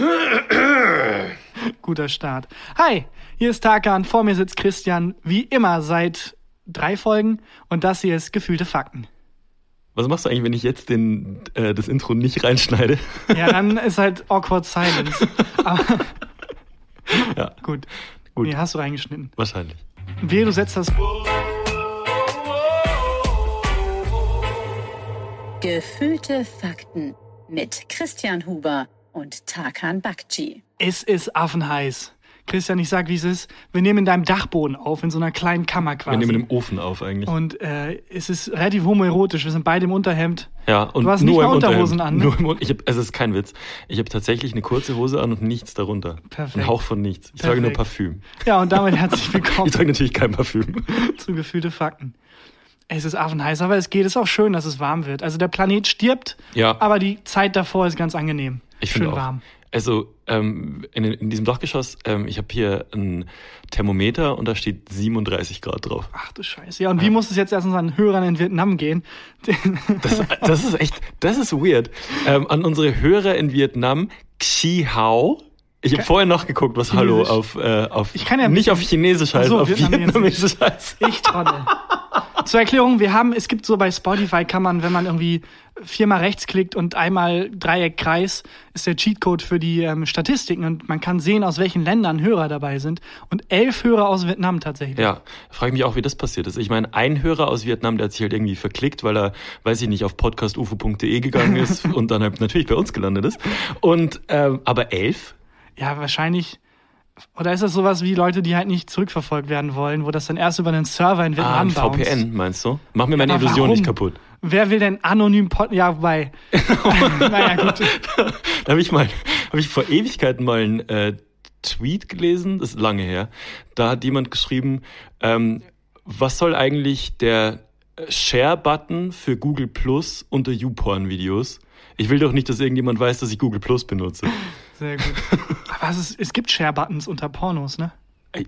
Guter Start. Hi, hier ist Tarkan, vor mir sitzt Christian, wie immer seit drei Folgen und das hier ist Gefühlte Fakten. Was machst du eigentlich, wenn ich jetzt den, äh, das Intro nicht reinschneide? Ja, dann ist halt awkward silence. Aber, ja, gut. gut. Nee, hast du reingeschnitten. Wahrscheinlich. Wehe, du setzt das. Gefühlte Fakten mit Christian Huber und Tarkan Bakci. Es ist affenheiß. Christian, ich sag, wie es ist. Wir nehmen in deinem Dachboden auf, in so einer kleinen Kammer quasi. Wir nehmen im Ofen auf eigentlich. Und äh, es ist relativ homoerotisch. Wir sind beide im Unterhemd. ja, und Du hast nur nicht mal Unterhosen an, ne? Nur im, ich hab, es ist kein Witz. Ich habe tatsächlich eine kurze Hose an und nichts darunter. Perfekt. Ein Hauch von nichts. Ich trage nur Perfekt. Parfüm. Ja, und damit herzlich willkommen Ich trage natürlich kein Parfüm. zu Gefühlte Fakten. Es ist affenheiß, aber es geht. Es ist auch schön, dass es warm wird. Also der Planet stirbt, Ja. aber die Zeit davor ist ganz angenehm. Ich schön finde auch. warm. Also ähm, in, in diesem Dachgeschoss, ähm, ich habe hier ein Thermometer und da steht 37 Grad drauf. Ach du Scheiße. Ja, und wie muss es jetzt erst unseren Hörern in Vietnam gehen? Das, das ist echt, das ist weird. Ähm, an unsere Hörer in Vietnam, Xi Hao. Ich habe vorher nachgeguckt, was Hallo Chinesisch. auf, äh, auf Ich kann ja nicht auf Chinesisch heißt, so, auf. Vietnamesisch heißt. Ich Trottel. Zur Erklärung, wir haben, es gibt so bei Spotify kann man, wenn man irgendwie viermal rechts klickt und einmal Dreieck Kreis, ist der Cheatcode für die ähm, Statistiken und man kann sehen, aus welchen Ländern Hörer dabei sind. Und elf Hörer aus Vietnam tatsächlich. Ja, frage ich mich auch, wie das passiert ist. Ich meine, ein Hörer aus Vietnam, der hat sich halt irgendwie verklickt, weil er, weiß ich nicht, auf podcastufo.de gegangen ist und dann halt natürlich bei uns gelandet ist. Und ähm, aber elf? Ja, wahrscheinlich. Oder ist das sowas wie Leute, die halt nicht zurückverfolgt werden wollen, wo das dann erst über einen Server in Ah, Vietnam ein bounced? VPN, meinst du? Mach mir meine aber Illusion warum? nicht kaputt. Wer will denn anonym Pod... Ja, wobei. naja, gut. Da habe ich mal, habe ich vor Ewigkeiten mal einen äh, Tweet gelesen, das ist lange her. Da hat jemand geschrieben, ähm, was soll eigentlich der Share-Button für Google Plus unter YouPorn-Videos? Ich will doch nicht, dass irgendjemand weiß, dass ich Google Plus benutze. Sehr gut. Es, ist, es gibt Share-Buttons unter Pornos, ne?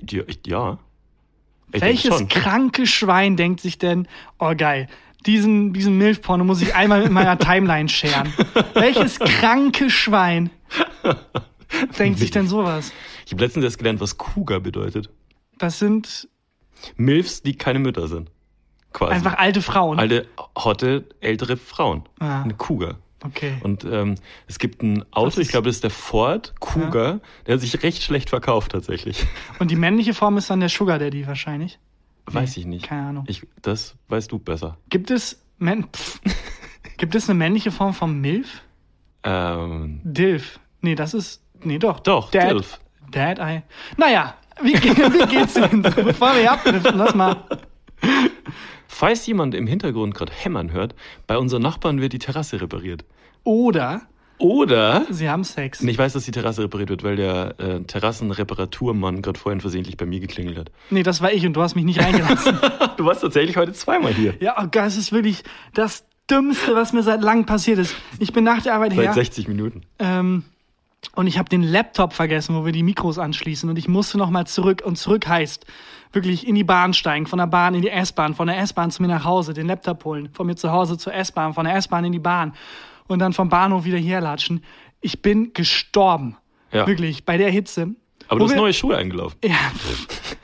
Ja, ja. Welches kranke Schwein denkt sich denn, oh geil, diesen, diesen Milfporno muss ich einmal mit meiner Timeline scheren. Welches kranke Schwein denkt sich denn sowas? Ich habe letztens erst gelernt, was Cougar bedeutet. Das sind Milfs, die keine Mütter sind. Quasi. einfach alte Frauen. Alte, hotte, ältere Frauen. Ah. Eine Cougar. Okay. Und ähm, es gibt ein Auto, ich glaube, das ist der Ford Cougar, der hat sich recht schlecht verkauft tatsächlich. Und die männliche Form ist dann der Sugar Daddy wahrscheinlich. Weiß ich nicht. Keine Ahnung. Ich, das weißt du besser. Gibt es, Men Pff. gibt es eine männliche Form von Milf? Ähm, Dilf. Nee, das ist, nee doch. doch, Dad. Dilf. Dad Eye. Naja, wie, wie geht's denn? so? Bevor wir abdriften, lass mal. Falls jemand im Hintergrund gerade hämmern hört, bei unseren Nachbarn wird die Terrasse repariert. Oder Oder sie haben Sex. Und ich weiß, dass die Terrasse repariert wird, weil der äh, Terrassenreparaturmann gerade vorhin versehentlich bei mir geklingelt hat. Nee, das war ich und du hast mich nicht reingelassen. Du warst tatsächlich heute zweimal hier. ja, oh Gott, es ist wirklich das Dümmste, was mir seit langem passiert ist. Ich bin nach der Arbeit Seit her 60 Minuten. ähm, und ich habe den Laptop vergessen, wo wir die Mikros anschließen und ich musste nochmal zurück und zurück heißt wirklich in die Bahn steigen, von der Bahn in die S-Bahn, von der S-Bahn zu mir nach Hause, den Laptop holen, von mir zu Hause zur S-Bahn, von der S-Bahn in die Bahn und dann vom Bahnhof wieder herlatschen. Ich bin gestorben. Ja. Wirklich, bei der Hitze. Aber du hast neue Schuhe eingelaufen. Ja, pff.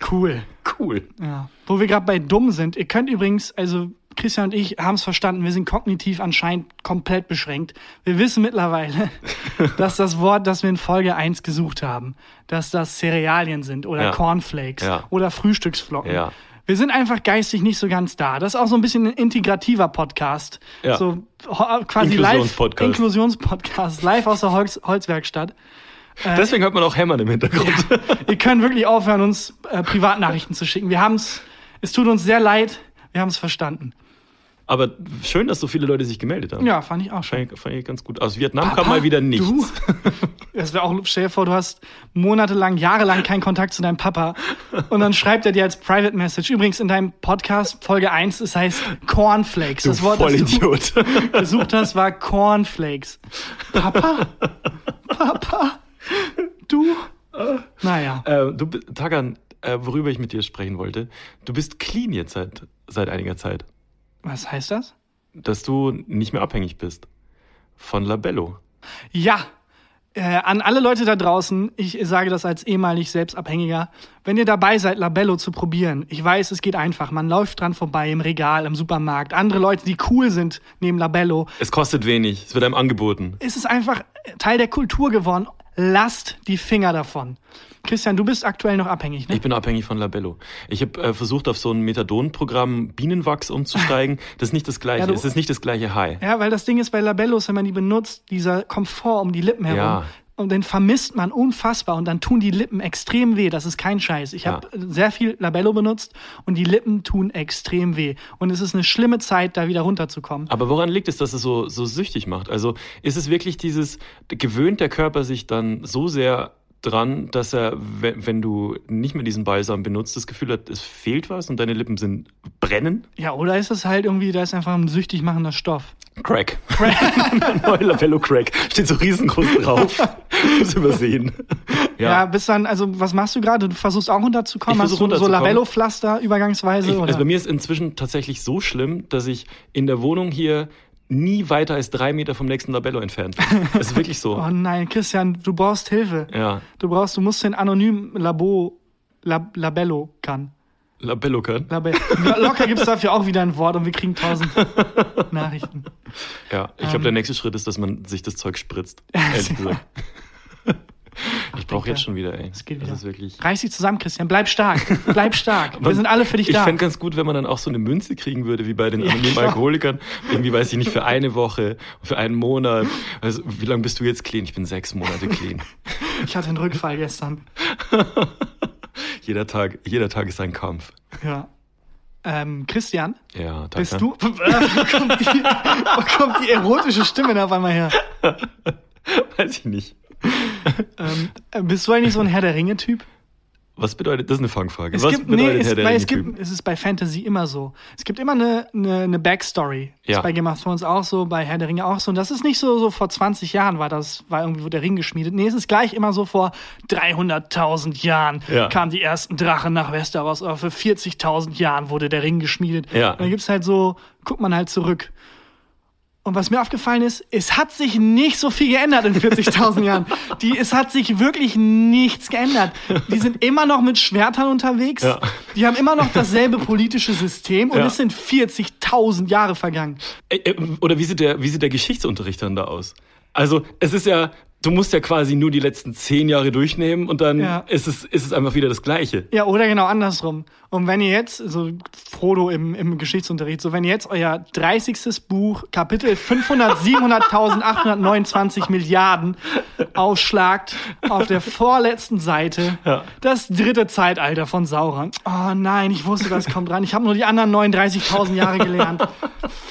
cool. Cool. Ja. Wo wir gerade bei dumm sind. Ihr könnt übrigens, also Christian und ich haben es verstanden, wir sind kognitiv anscheinend komplett beschränkt. Wir wissen mittlerweile, dass das Wort, das wir in Folge 1 gesucht haben, dass das Cerealien sind oder Ja. Cornflakes Ja. oder Frühstücksflocken. Ja. Wir sind einfach geistig nicht so ganz da. Das ist auch so ein bisschen ein integrativer Podcast. So ho- quasi live. Inklusionspodcast. Inklusionspodcast. Live aus der Holz Holzwerkstatt. Deswegen hört man auch Hämmern im Hintergrund. Ihr könnt wirklich aufhören, uns äh, Privatnachrichten zu schicken. Wir haben's, es tut uns sehr leid, wir haben es verstanden. Aber schön, dass so viele Leute sich gemeldet haben. Ja, fand ich auch schon. Fand ich, fand ich ganz gut. Aus Vietnam Papa, kam mal wieder nichts. Du? Das wäre auch, stell dir vor, du hast monatelang, jahrelang keinen Kontakt zu deinem Papa und dann schreibt er dir als Private Message. Übrigens in deinem Podcast Folge 1, es heißt Cornflakes. Du das Wort, das du Vollidiot. gesucht hast, war Cornflakes. Papa? Papa? Du? Naja. äh, du, Tagan, äh, worüber ich mit dir sprechen wollte, du bist clean jetzt seit, seit einiger Zeit. Was heißt das? Dass du nicht mehr abhängig bist von Labello. Ja, Äh, an alle Leute da draußen, ich sage das als ehemalig Selbstabhängiger, wenn ihr dabei seid, Labello zu probieren, ich weiß, es geht einfach. Man läuft dran vorbei im Regal, im Supermarkt. Andere Leute, die cool sind, nehmen Labello. Es kostet wenig, es wird einem angeboten. Es ist einfach Teil der Kultur geworden. Lasst die Finger davon. Christian, du bist aktuell noch abhängig, ne? Ich bin abhängig von Labello. Ich habe äh, versucht, auf so ein Methadon-Programm Bienenwachs umzusteigen. Das ist nicht das gleiche. Ja, du- es ist nicht das gleiche High. Ja, weil das Ding ist bei Labellos, wenn man die benutzt, dieser Komfort um die Lippen herum. Ja. Und den vermisst man unfassbar und dann tun die Lippen extrem weh. Das ist kein Scheiß. Ich Ja. habe sehr viel Labello benutzt und die Lippen tun extrem weh. Und es ist eine schlimme Zeit, da wieder runterzukommen. Aber woran liegt es, dass es so, so süchtig macht? Also ist es wirklich dieses, gewöhnt der Körper sich dann so sehr dran, dass er, wenn, du nicht mehr diesen Balsam benutzt, das Gefühl hat, es fehlt was und deine Lippen sind brennen? Ja, oder ist es halt irgendwie, da ist einfach ein süchtig machender Stoff. Crack. Neue Labello Crack. Steht so riesengroß drauf. Muss übersehen. Ja, bis dann, also was machst du gerade? Du versuchst auch runterzukommen? Ich Hast du so. Labello-Pflaster übergangsweise? Ich, also bei mir ist inzwischen tatsächlich so schlimm, dass ich in der Wohnung hier nie weiter als drei Meter vom nächsten Labello entfernt. Das ist wirklich so. oh nein, Christian, du brauchst Hilfe. Ja. Du brauchst, du musst den anonymen Labo, Lab, Labello kann. Labello kann. Labe Locker gibt's dafür auch wieder ein Wort und wir kriegen tausend Nachrichten. Ja, ich Ähm. glaube, der nächste Schritt ist, dass man sich das Zeug spritzt. Ehrlich gesagt. Ich brauche jetzt schon wieder, ey. Es geht das wieder. ist wirklich. Reiß dich zusammen, Christian. Bleib stark. Bleib stark. Wir sind alle für dich ich da. fände ganz gut, wenn man dann auch so eine Münze kriegen würde, wie bei den Ja, anonymen. Alkoholikern. Irgendwie weiß ich nicht, für eine Woche, für einen Monat. Also, wie lange bist du jetzt clean? Ich bin sechs Monate clean. Ich hatte einen Rückfall gestern. jeder Tag, jeder Tag ist ein Kampf. Ja. Ähm, Christian, Ja, danke. bist du. wo, kommt die, wo kommt die erotische Stimme da auf einmal her? Weiß ich nicht. Ähm, äh, bist du eigentlich so ein Herr der Ringe-Typ? Was bedeutet, das ist eine Fangfrage. Es Was gibt, nee, bedeutet es, Herr der weil es gibt, es ist bei Fantasy immer so. Es gibt immer eine, eine, eine Backstory. Ja. Ist bei Game of Thrones auch so, bei Herr der Ringe auch so. Und das ist nicht so, so vor 20 Jahren war das, war irgendwie wurde der Ring geschmiedet. Nee, es ist gleich immer so vor 300.000 Jahren Ja. kamen die ersten Drachen nach Westeros. Oder für 40.000 Jahren wurde der Ring geschmiedet. Ja. Und dann gibt's halt so, guckt man halt zurück. Und was mir aufgefallen ist, es hat sich nicht so viel geändert in 40.000 Jahren. Die, es hat sich wirklich nichts geändert. Die sind immer noch mit Schwertern unterwegs. Ja. Die haben immer noch dasselbe politische System und Ja. es sind 40.000 Jahre vergangen. Oder wie sieht, der, wie sieht der Geschichtsunterricht dann da aus? Also, es ist ja, du musst ja quasi nur die letzten zehn Jahre durchnehmen und dann Ja. ist, es, ist es einfach wieder das Gleiche. Ja, oder genau andersrum. Und wenn ihr jetzt, so Frodo im, im Geschichtsunterricht, so wenn ihr jetzt euer 30. Buch, Kapitel 500, Milliarden aufschlagt auf der vorletzten Seite, Ja. das dritte Zeitalter von Sauron. Oh nein, ich wusste, das kommt dran. Ich habe nur die anderen 39.000 Jahre gelernt.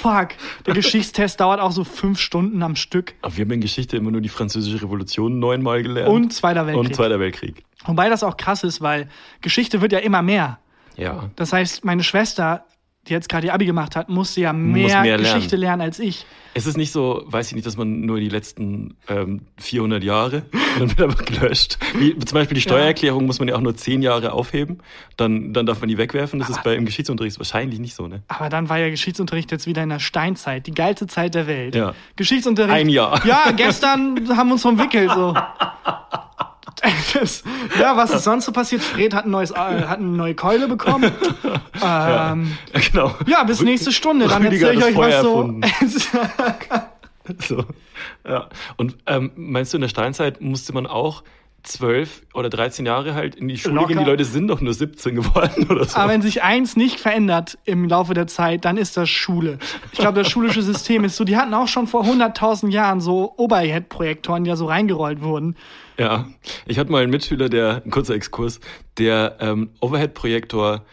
Fuck. Der Geschichtstest dauert auch so fünf Stunden am Stück. Aber wir haben in Geschichte immer nur die Französische Revolution neunmal gelernt. Und Zweiter Weltkrieg. Und Zweiter Weltkrieg. Wobei das auch krass ist, weil Geschichte wird ja immer mehr. Ja. Das heißt, meine Schwester, die jetzt gerade ihr Abi gemacht hat, musste ja mehr, mehr Geschichte lernen als ich. Es ist nicht so, weiß ich nicht, dass man nur die letzten ähm, 400 Jahre dann wird aber gelöscht. Wie zum Beispiel die Steuererklärung muss man ja auch nur 10 Jahre aufheben, dann, dann darf man die wegwerfen. Das ist bei im Geschichtsunterricht wahrscheinlich nicht so, ne? Aber dann war ja Geschichtsunterricht jetzt wieder in der Steinzeit, die geilste Zeit der Welt. Ja. Geschichtsunterricht. Ein Jahr. Ja, gestern haben wir uns entwickelt so. Das, ja, was ist sonst so passiert? Fred hat, ein neues, äh, hat eine neue Keule bekommen. Ähm, Ja, genau. ja, bis nächste Stunde. Dann erzähle ich euch was so. So. Ja. Und ähm, meinst du, in der Steinzeit musste man auch zwölf oder 13 Jahre halt in die Schule Locker. gehen? Die Leute sind doch nur 17 geworden oder so. Aber wenn sich eins nicht verändert im Laufe der Zeit, dann ist das Schule. Ich glaube, das schulische System ist so, die hatten auch schon vor 100.000 Jahren so Overhead-Projektoren, die ja so reingerollt wurden. Ja, ich hatte mal einen Mitschüler, der, ein kurzer Exkurs, der ähm, Overhead-Projektor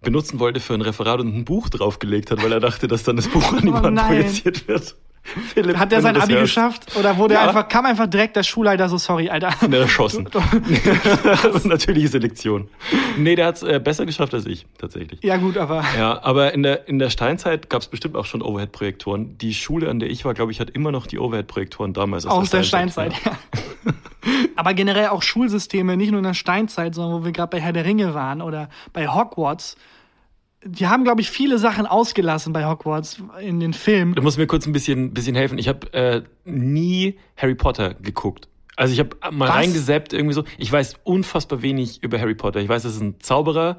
benutzen wollte für ein Referat und ein Buch draufgelegt hat, weil er dachte, dass dann das Buch an die Oh Wand projiziert wird. Philipp, Hat der sein Abi hörst, geschafft? Oder wurde er Ja. einfach, kam einfach direkt der Schulleiter so, sorry, Alter. Der erschossen. Natürliche Selektion. Nee, der hat es äh, besser geschafft als ich, tatsächlich. Ja, gut, aber. Ja, aber in der, in der Steinzeit gab es bestimmt auch schon Overhead-Projektoren. Die Schule, an der ich war, glaube ich, hat immer noch die Overhead-Projektoren damals Aus der Steinzeit, ja. Aber generell auch Schulsysteme, nicht nur in der Steinzeit, sondern wo wir gerade bei Herr der Ringe waren oder bei Hogwarts. Die haben, glaube ich, viele Sachen ausgelassen bei Hogwarts in den Filmen. Du musst mir kurz ein bisschen, bisschen helfen. Ich habe äh, nie Harry Potter geguckt. Also ich habe mal Was? reingesappt irgendwie so. Ich weiß unfassbar wenig über Harry Potter. Ich weiß, es ist ein Zauberer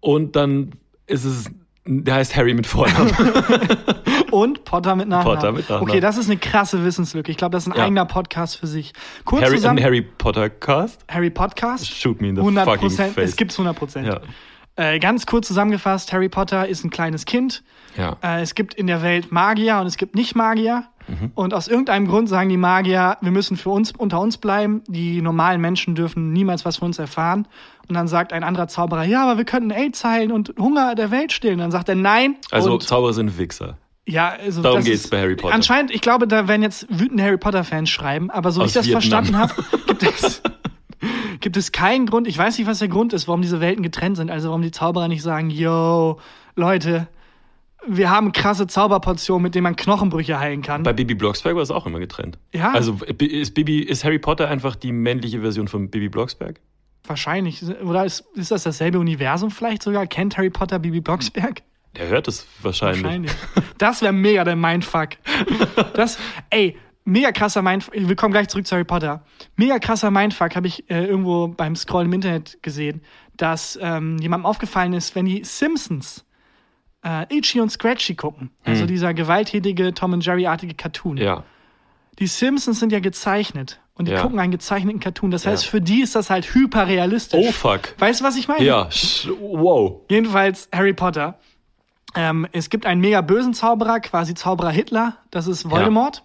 und dann ist es, der heißt Harry mit Vornamen. Und Potter mit Nachnamen. Potter mit Nachnamen. Okay, das ist eine krasse Wissenslücke. Ich glaube, das ist ein Ja. eigener Podcast für sich. Kurz Harry, zusammen. ein Harry Potter Cast. Harry Podcast. Shoot me in the 100 fucking Prozent. face. Es gibt's 100 Prozent. Ja. Äh, ganz kurz zusammengefasst: Harry Potter ist ein kleines Kind. Ja. Äh, es gibt in der Welt Magier und es gibt Nicht-Magier. Mhm. Und aus irgendeinem Grund sagen die Magier, wir müssen für uns unter uns bleiben. Die normalen Menschen dürfen niemals was von uns erfahren. Und dann sagt ein anderer Zauberer, ja, aber wir könnten AIDS heilen und Hunger der Welt stillen. Dann sagt er, nein. Also und, Zauberer sind Wichser. ja, also darum geht's ist, bei Harry Potter. Anscheinend, ich glaube, da werden jetzt wütende Harry Potter-Fans schreiben, aber so wie ich das Vietnam. verstanden habe, gibt es, gibt es keinen Grund, ich weiß nicht, was der Grund ist, warum diese Welten getrennt sind. Also warum die Zauberer nicht sagen, yo, Leute, wir haben krasse Zauberportionen, mit denen man Knochenbrüche heilen kann. Bei Bibi Blocksberg war es auch immer getrennt. Ja. Also ist Bibi, ist Harry Potter einfach die männliche Version von Bibi Blocksberg? Wahrscheinlich. Oder ist, ist das dasselbe Universum vielleicht sogar? Kennt Harry Potter Bibi Blocksberg? Der hört es wahrscheinlich. Wahrscheinlich. Das wäre mega der Mindfuck. Das, ey, mega krasser Mindfuck. Wir kommen gleich zurück zu Harry Potter. Mega krasser Mindfuck habe ich äh, irgendwo beim Scrollen im Internet gesehen, dass ähm, jemandem aufgefallen ist, wenn die Simpsons äh, Itchy und Scratchy gucken, also dieser gewalttätige Tom und Jerry-artige Cartoon. Ja. Die Simpsons sind ja gezeichnet und die Ja. gucken einen gezeichneten Cartoon. Das heißt, Ja. für die ist das halt hyperrealistisch. Oh fuck. Weißt du, was ich meine? Ja, wow. Jedenfalls Harry Potter. Ähm, es gibt einen mega bösen Zauberer, quasi Zauberer Hitler. Das ist Voldemort.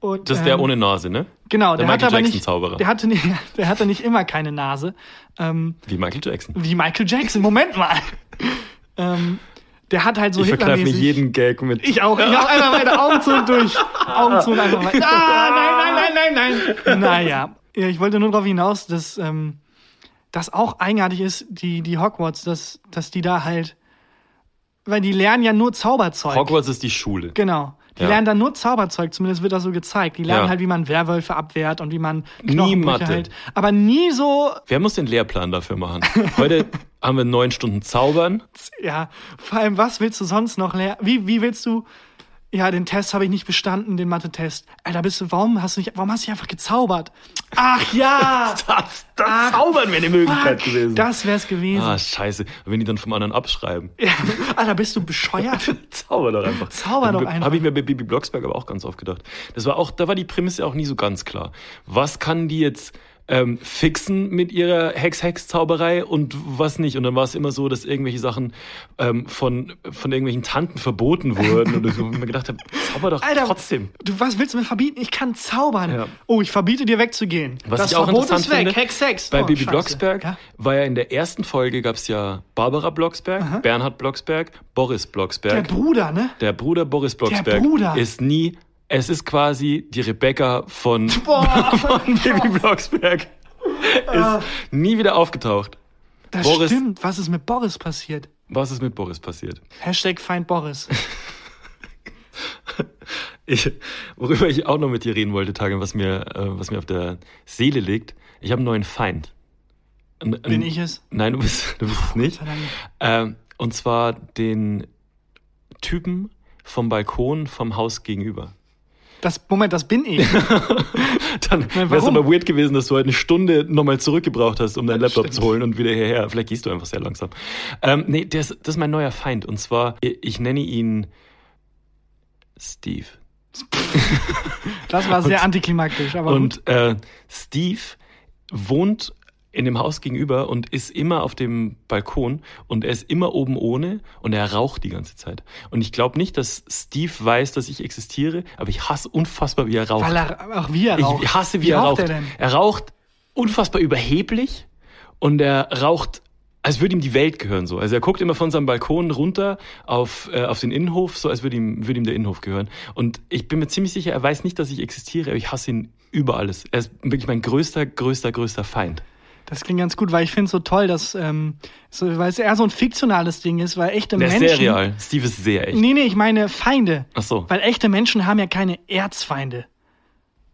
Und, Das ist der ähm, ohne Nase, ne? Genau, der der, hat Michael Jackson nicht, Zauberer. der hatte nicht, der hatte nicht immer keine Nase. Ähm, Wie Michael Jackson. wie Michael Jackson. Moment mal. der hat halt so Ich verkneife mir Hitlermäßig. jeden Gag mit. Ich auch. Ich auch einfach meine Augen zu durch. Augen zu und einfach weiter. Ah, nein, nein, nein, nein, nein. Naja. Ja, ich wollte nur darauf hinaus, dass ähm, das auch eigenartig ist, die, die Hogwarts, dass, dass die da halt. Weil die lernen ja nur Zauberzeug. Hogwarts ist die Schule. Genau. Die Ja. lernen dann nur Zauberzeug, zumindest wird das so gezeigt. Die lernen Ja. halt, wie man Werwölfe abwehrt und wie man Knochenbrüche halt. Aber nie so, Wer muss den Lehrplan dafür machen? Heute haben wir neun Stunden Zaubern. ja, vor allem, was willst du sonst noch lernen? Wie, wie willst du, ja, den Test habe ich nicht bestanden, den Mathe-Test. Alter, bist du, warum hast du nicht, warum hast du nicht einfach gezaubert? Ach ja! Das, das Ach, Zaubern wäre eine Möglichkeit Fuck, gewesen. Das wär's gewesen. ah, scheiße. Wenn die dann vom anderen abschreiben. Ja. Alter, bist du bescheuert? Zauber doch einfach. Zauber doch einfach. Habe ich mir bei Bibi Blocksberg aber auch ganz oft gedacht. Das war auch, da war die Prämisse auch nie so ganz klar. Was kann die jetzt ähm, fixen mit ihrer Hex-Hex-Zauberei und was nicht? Und dann war es immer so, dass irgendwelche Sachen ähm, von, von irgendwelchen Tanten verboten wurden. und ich mir gedacht habe, zauber doch Alter, trotzdem. Du, was willst du mir verbieten? Ich kann zaubern. Ja. Oh, ich verbiete dir wegzugehen. Was das ich auch Verbot interessant ist weg. finde, Hex, Hex. bei Oh, Bibi Scheiße. Blocksberg Ja? war ja in der ersten Folge gab es ja Barbara Blocksberg, Bernhard Blocksberg, Boris Der Blocksberg. Bruder, ne? Der Bruder Boris Blocksberg Bruder. ist nie, es ist quasi die Rebecca von, Boah. von Baby Blocksberg. Ist nie wieder aufgetaucht. Das Boris- stimmt. Was ist mit Boris passiert? Was ist mit Boris passiert? Hashtag Feind Boris. Ich, worüber ich auch noch mit dir reden wollte, Tage, was mir, äh, was mir auf der Seele liegt. Ich habe einen neuen Feind. Ein- ein- Bin ich es? Nein, du bist, du bist es nicht. Ähm, und zwar den Typen vom Balkon vom Haus gegenüber. Das, Moment, das bin ich. Dann wäre es aber weird gewesen, dass du heute eine Stunde nochmal zurückgebraucht hast, um deinen Laptop stimmt. zu holen und wieder hierher. Vielleicht gehst du einfach sehr langsam. Ähm, nee, das, das ist mein neuer Feind. Und zwar, ich, nenne ihn Steve. Das war sehr antiklimaktisch, aber. Und äh, Steve wohnt in dem Haus gegenüber und ist immer auf dem Balkon und er ist immer oben ohne und er raucht die ganze Zeit. Und ich glaube nicht, dass Steve weiß, dass ich existiere, aber ich hasse unfassbar, wie er raucht. Weil er, auch wie er raucht. Ich hasse, wie, wie er raucht. Er, denn? er raucht unfassbar überheblich und er raucht, als würde ihm die Welt gehören so. Also er guckt immer von seinem Balkon runter auf, äh, auf den Innenhof, so als würde ihm, würde ihm der Innenhof gehören. Und ich bin mir ziemlich sicher, er weiß nicht, dass ich existiere, aber ich hasse ihn über alles. Er ist wirklich mein größter, größter, größter Feind. Das klingt ganz gut, weil ich finde es so toll, dass, ähm, so, weil es eher so ein fiktionales Ding ist, weil echte Der ist Menschen. sehr real. Steve ist sehr echt. Nee, nee, ich meine Feinde. Ach so. Weil echte Menschen haben ja keine Erzfeinde.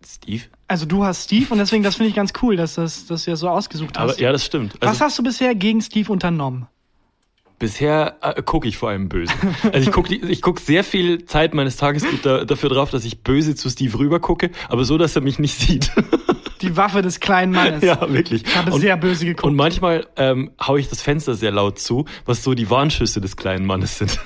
Steve? Also du hast Steve und deswegen, das finde ich ganz cool, dass das, dass du ja so ausgesucht hast. Aber ja, das stimmt. Was Also, hast du bisher gegen Steve unternommen? bisher äh, gucke ich vor allem böse. Also ich gucke ich guck sehr viel Zeit meines Tages da, dafür drauf, dass ich böse zu Steve rüber gucke, aber so, dass er mich nicht sieht. Die Waffe des kleinen Mannes. Ja, wirklich. Ich habe und, sehr böse geguckt. und manchmal ähm, haue ich das Fenster sehr laut zu, was so die Warnschüsse des kleinen Mannes sind.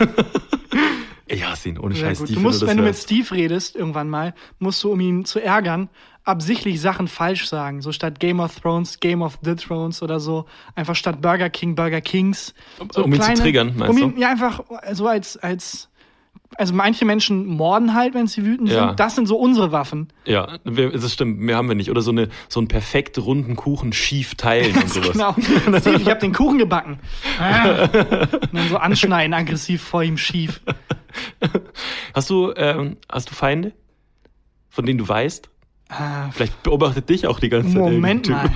ich hasse ihn, ohne Scheiß. Steve, Du musst, das wenn du mit. Steve redest, irgendwann mal, musst du, um ihn zu ärgern, absichtlich Sachen falsch sagen. So statt Game of Thrones, Game of the Thrones oder so. Einfach statt Burger King, Burger Kings. So Um ihn zu triggern, meinst um du? ihn, Ja, einfach so als, als, also manche Menschen morden halt, wenn sie wütend Ja. sind. Das sind so unsere Waffen. Ja, das stimmt, mehr haben wir nicht. Oder so, eine, so einen perfekt runden Kuchen schief teilen und sowas. Genau. Steve, ich habe den Kuchen gebacken. Ah. Und dann so anschneiden, aggressiv vor ihm schief. Hast du, ähm, hast du Feinde, von denen du weißt? Ah, Vielleicht beobachtet dich auch die ganze Zeit. Moment mal.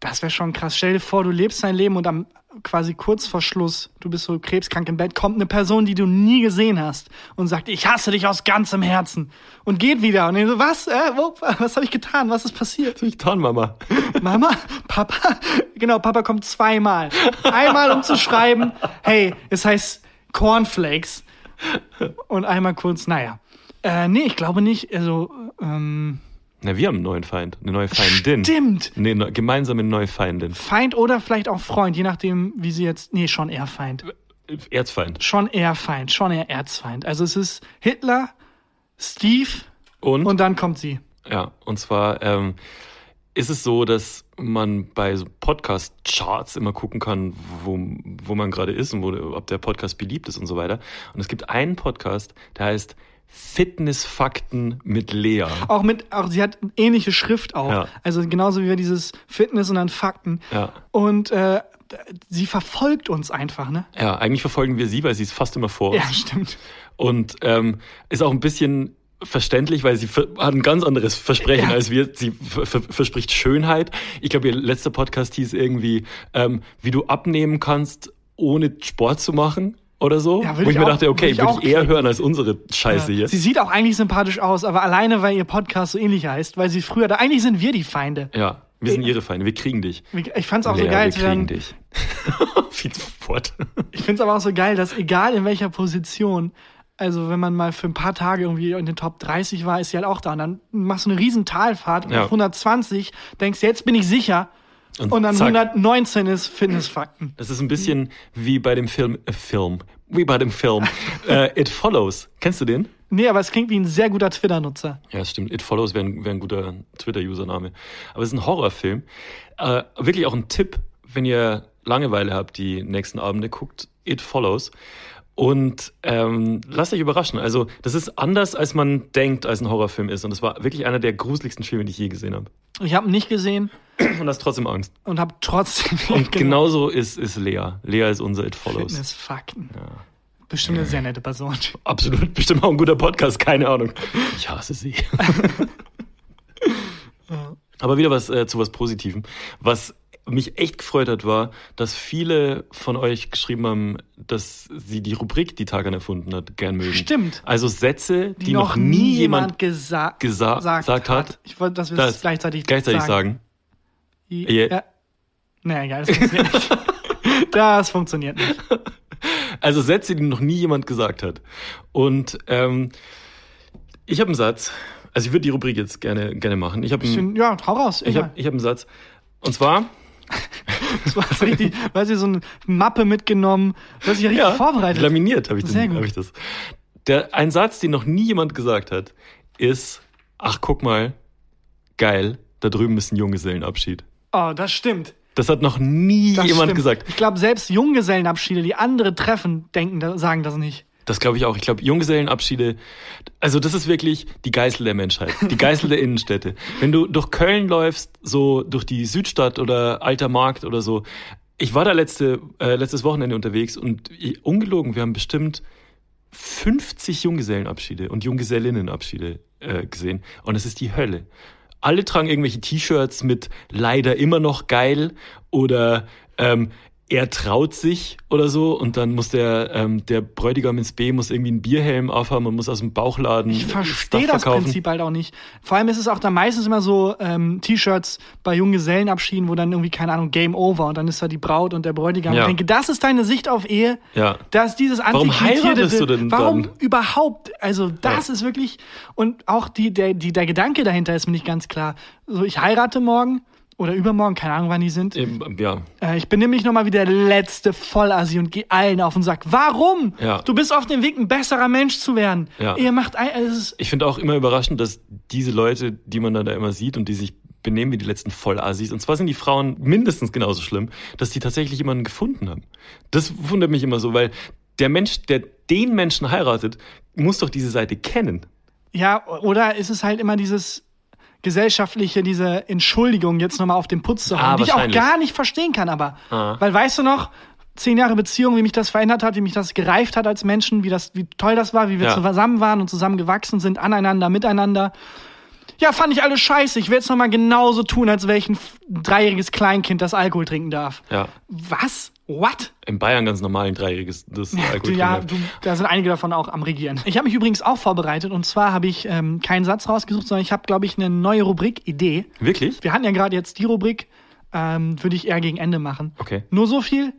Das wäre schon krass. Stell dir vor, du lebst dein Leben und am quasi kurz vor Schluss, du bist so krebskrank im Bett, kommt eine Person, die du nie gesehen hast und sagt, ich hasse dich aus ganzem Herzen und geht wieder und du so, was, äh, wo, was habe ich getan, was ist passiert? Was hab ich getan, Mama? Mama, Papa, genau, Papa kommt zweimal. Einmal um zu schreiben, hey, es heißt Cornflakes und einmal kurz, naja. Äh, nee, ich glaube nicht, also, ähm, Na, wir haben einen neuen Feind, eine neue Feindin. stimmt. Nee, ne, gemeinsam eine neue Feindin. Feind oder vielleicht auch Freund, je nachdem, wie sie jetzt. Nee, schon eher Feind. Erzfeind. Schon eher Feind, schon eher Erzfeind. Also es ist Hitler, Steve Und, und dann kommt sie. ja, und zwar ähm, ist es so, dass man bei so Podcast-Charts immer gucken kann, wo, wo man gerade ist und wo, ob der Podcast beliebt ist und so weiter. Und es gibt einen Podcast, der heißt Fitnessfakten mit Lea. Auch mit, auch sie hat ähnliche Schrift auch. Ja. Also genauso wie wir dieses Fitness und dann Fakten. Ja. Und äh, sie verfolgt uns einfach, ne? Ja, eigentlich verfolgen wir sie, weil sie ist fast immer vor uns. Ja, stimmt. Und ähm, ist auch ein bisschen verständlich, weil sie hat ein ganz anderes Versprechen Ja. als wir. Sie ver- ver- verspricht Schönheit. Ich glaube, ihr letzter Podcast hieß irgendwie, ähm, wie du abnehmen kannst, ohne Sport zu machen oder so. Ja, Wo ich ich mir auch- dachte, okay, ich würde auch ich eher hören als unsere Scheiße hier. Sie sieht auch eigentlich sympathisch aus, aber alleine, weil ihr Podcast so ähnlich heißt, weil sie früher, da eigentlich sind wir die Feinde. Ja, wir sind ihre Feinde, wir kriegen dich. Ich fand's auch so Lea, geil, wir kriegen dich. Viel zu fort. Ich finde es aber auch so geil, dass egal in welcher Position, also wenn man mal für ein paar Tage irgendwie in den Top 30 war, ist sie halt auch da. Und dann machst du eine riesen Talfahrt und Ja. auf 120 denkst, jetzt bin ich sicher. Und, dann zack. 119 ist Fitnessfakten. Das ist ein bisschen wie bei dem Film, äh, Film, wie bei dem Film äh, It Follows. Kennst du den? Nee, aber es klingt wie ein sehr guter Twitter-Nutzer. Ja, das stimmt. It Follows wäre ein, wär ein guter Twitter-Username. Aber es ist ein Horrorfilm. Äh, wirklich auch ein Tipp, wenn ihr Langeweile habt, die nächsten Abende, guckt It Follows. Und ähm, lasst euch überraschen. Also, das ist anders, als man denkt, als ein Horrorfilm ist. Und das war wirklich einer der gruseligsten Filme, die ich je gesehen habe. Ich habe ihn nicht gesehen Und hast trotzdem Angst. und habe trotzdem Und genauso ist, ist Lea. Lea ist unser It Follows. Fitnessfakten. Bestimmt eine sehr nette Person. Absolut, bestimmt auch ein guter Podcast, keine Ahnung. Ich hasse sie. Aber wieder was äh, zu was Positivem. Was mich echt gefreut hat, war, dass viele von euch geschrieben haben, dass sie die Rubrik, die Tagan erfunden hat, gern mögen. Stimmt. Also Sätze, die, noch nie jemand gesa gesa- gesagt hat. Ich wollte, dass wir das gleichzeitig, gleichzeitig sagen. Ja. ja. Naja, egal, das funktioniert nicht. Das funktioniert nicht. Also Sätze, die noch nie jemand gesagt hat. Und ähm, ich habe einen Satz. Also ich würde die Rubrik jetzt gerne gerne machen. Ich habe ja, hau raus. ich habe ich hab einen Satz. Und zwar Das war so richtig, weißt du, so eine Mappe mitgenommen. Du hast dich ja richtig vorbereitet. Laminiert habe ich, den- hab ich das. Der, ein Satz, den noch nie jemand gesagt hat, ist, ach guck mal, geil, da drüben ist ein Junggesellenabschied. Oh, das stimmt. Das hat noch nie Das jemand stimmt. gesagt. Ich glaube, selbst Junggesellenabschiede, die andere treffen, denken, sagen das nicht. Das glaube ich auch. Ich glaube, Junggesellenabschiede, also das ist wirklich die Geißel der Menschheit, die Geißel der Innenstädte. Wenn du durch Köln läufst, so durch die Südstadt oder Alter Markt oder so, ich war da letzte, äh, letztes Wochenende unterwegs und ich- ungelogen, wir haben bestimmt 50 Junggesellenabschiede und Junggesellinnenabschiede äh, gesehen und es ist die Hölle. Alle tragen irgendwelche T-Shirts mit leider immer noch geil oder ähm, er traut sich oder so und dann muss der, ähm, der Bräutigam ins B muss irgendwie einen Bierhelm aufhaben und muss aus dem Bauchladen. Ich verstehe das Prinzip halt auch nicht. Vor allem ist es auch da meistens immer so ähm, T-Shirts bei Junggesellenabschieden, wo dann irgendwie, keine Ahnung, Game Over und dann ist da die Braut und der Bräutigam. Ja. Ich denke, das ist deine Sicht auf Ehe. Ja. Dass dieses Warum heiratest du denn Warum dann? überhaupt? Also das Ja. ist wirklich und auch die, der, die, der Gedanke dahinter ist mir nicht ganz klar. So, ich heirate morgen oder übermorgen, keine Ahnung, wann die sind. Eben, ja, Äh, ich bin nämlich nochmal wie der letzte Vollassi und gehe allen auf den Sack. Warum? Ja. Du bist auf dem Weg, ein besserer Mensch zu werden. Ja. Ihr macht ein, also Ich finde auch immer überraschend, dass diese Leute, die man dann da immer sieht und die sich benehmen wie die letzten Vollassis, und zwar sind die Frauen mindestens genauso schlimm, dass die tatsächlich jemanden gefunden haben. Das wundert mich immer so, weil der Mensch, der den Menschen heiratet, muss doch diese Seite kennen. ja, oder ist es halt immer dieses gesellschaftliche, diese Entschuldigung, jetzt nochmal auf den Putz zu hauen, Ah, die ich auch gar nicht verstehen kann, aber. Ah. Weil weißt du noch, zehn Jahre Beziehung, wie mich das verändert hat, wie mich das gereift hat als Menschen, wie das, wie toll das war, wie wir Ja. zusammen waren und zusammen gewachsen sind, aneinander, miteinander. Ja, fand ich alles scheiße. Ich will jetzt nochmal genauso tun, als wäre ich ein dreijähriges Kleinkind, das Alkohol trinken darf. Ja. Was? What? In Bayern ganz normal ein dreijähriges das Alkohol Ja, trinken. du, da sind einige davon auch am Regieren. Ich habe mich übrigens auch vorbereitet und zwar habe ich ähm, keinen Satz rausgesucht, sondern ich habe, glaube ich, eine neue Rubrik, Idee. Wirklich? Wir hatten ja gerade jetzt die Rubrik, ähm, würde ich eher gegen Ende machen. Okay. Nur so viel,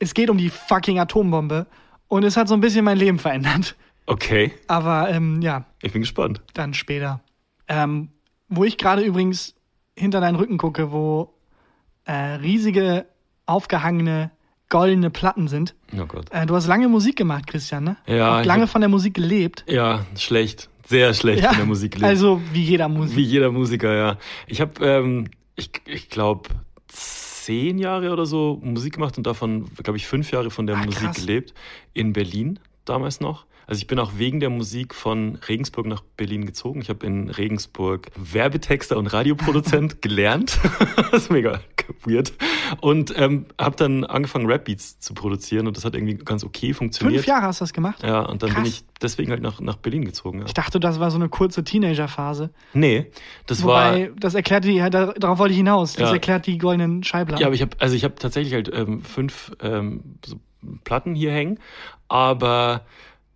es geht um die fucking Atombombe und es hat so ein bisschen mein Leben verändert. Okay. Aber ähm, ja, Ich bin gespannt. dann später. Ähm, wo ich gerade übrigens hinter deinen Rücken gucke, wo äh, riesige, aufgehangene, goldene Platten sind. Oh Gott. Äh, du hast lange Musik gemacht, Christian, ne? Ja, Auch lange hab- von der Musik gelebt. Ja, schlecht. Sehr schlecht Ja, in der Musik gelebt. also wie jeder Musik. Wie jeder Musiker, ja. Ich habe, ähm, ich, ich glaube, zehn Jahre oder so Musik gemacht und davon, glaube ich, fünf Jahre von der Ah, Musik gelebt. In Berlin damals noch. Also ich bin auch wegen der Musik von Regensburg nach Berlin gezogen. Ich habe in Regensburg Werbetexter und Radioproduzent gelernt. das ist mega weird. Und ähm, habe dann angefangen, Rap-Beats zu produzieren und das hat irgendwie ganz okay funktioniert. Fünf Jahre hast du das gemacht? Ja, und dann bin Krass. ich deswegen halt nach, nach Berlin gezogen. Ja. Ich dachte, das war so eine kurze Teenagerphase. Nee, das Wobei, das erklärt die, ja, da- darauf wollte ich hinaus. Das Ja. erklärt die goldenen Schallplatten. Ja, aber ich habe also ich habe tatsächlich halt ähm, fünf ähm, so Platten hier hängen, aber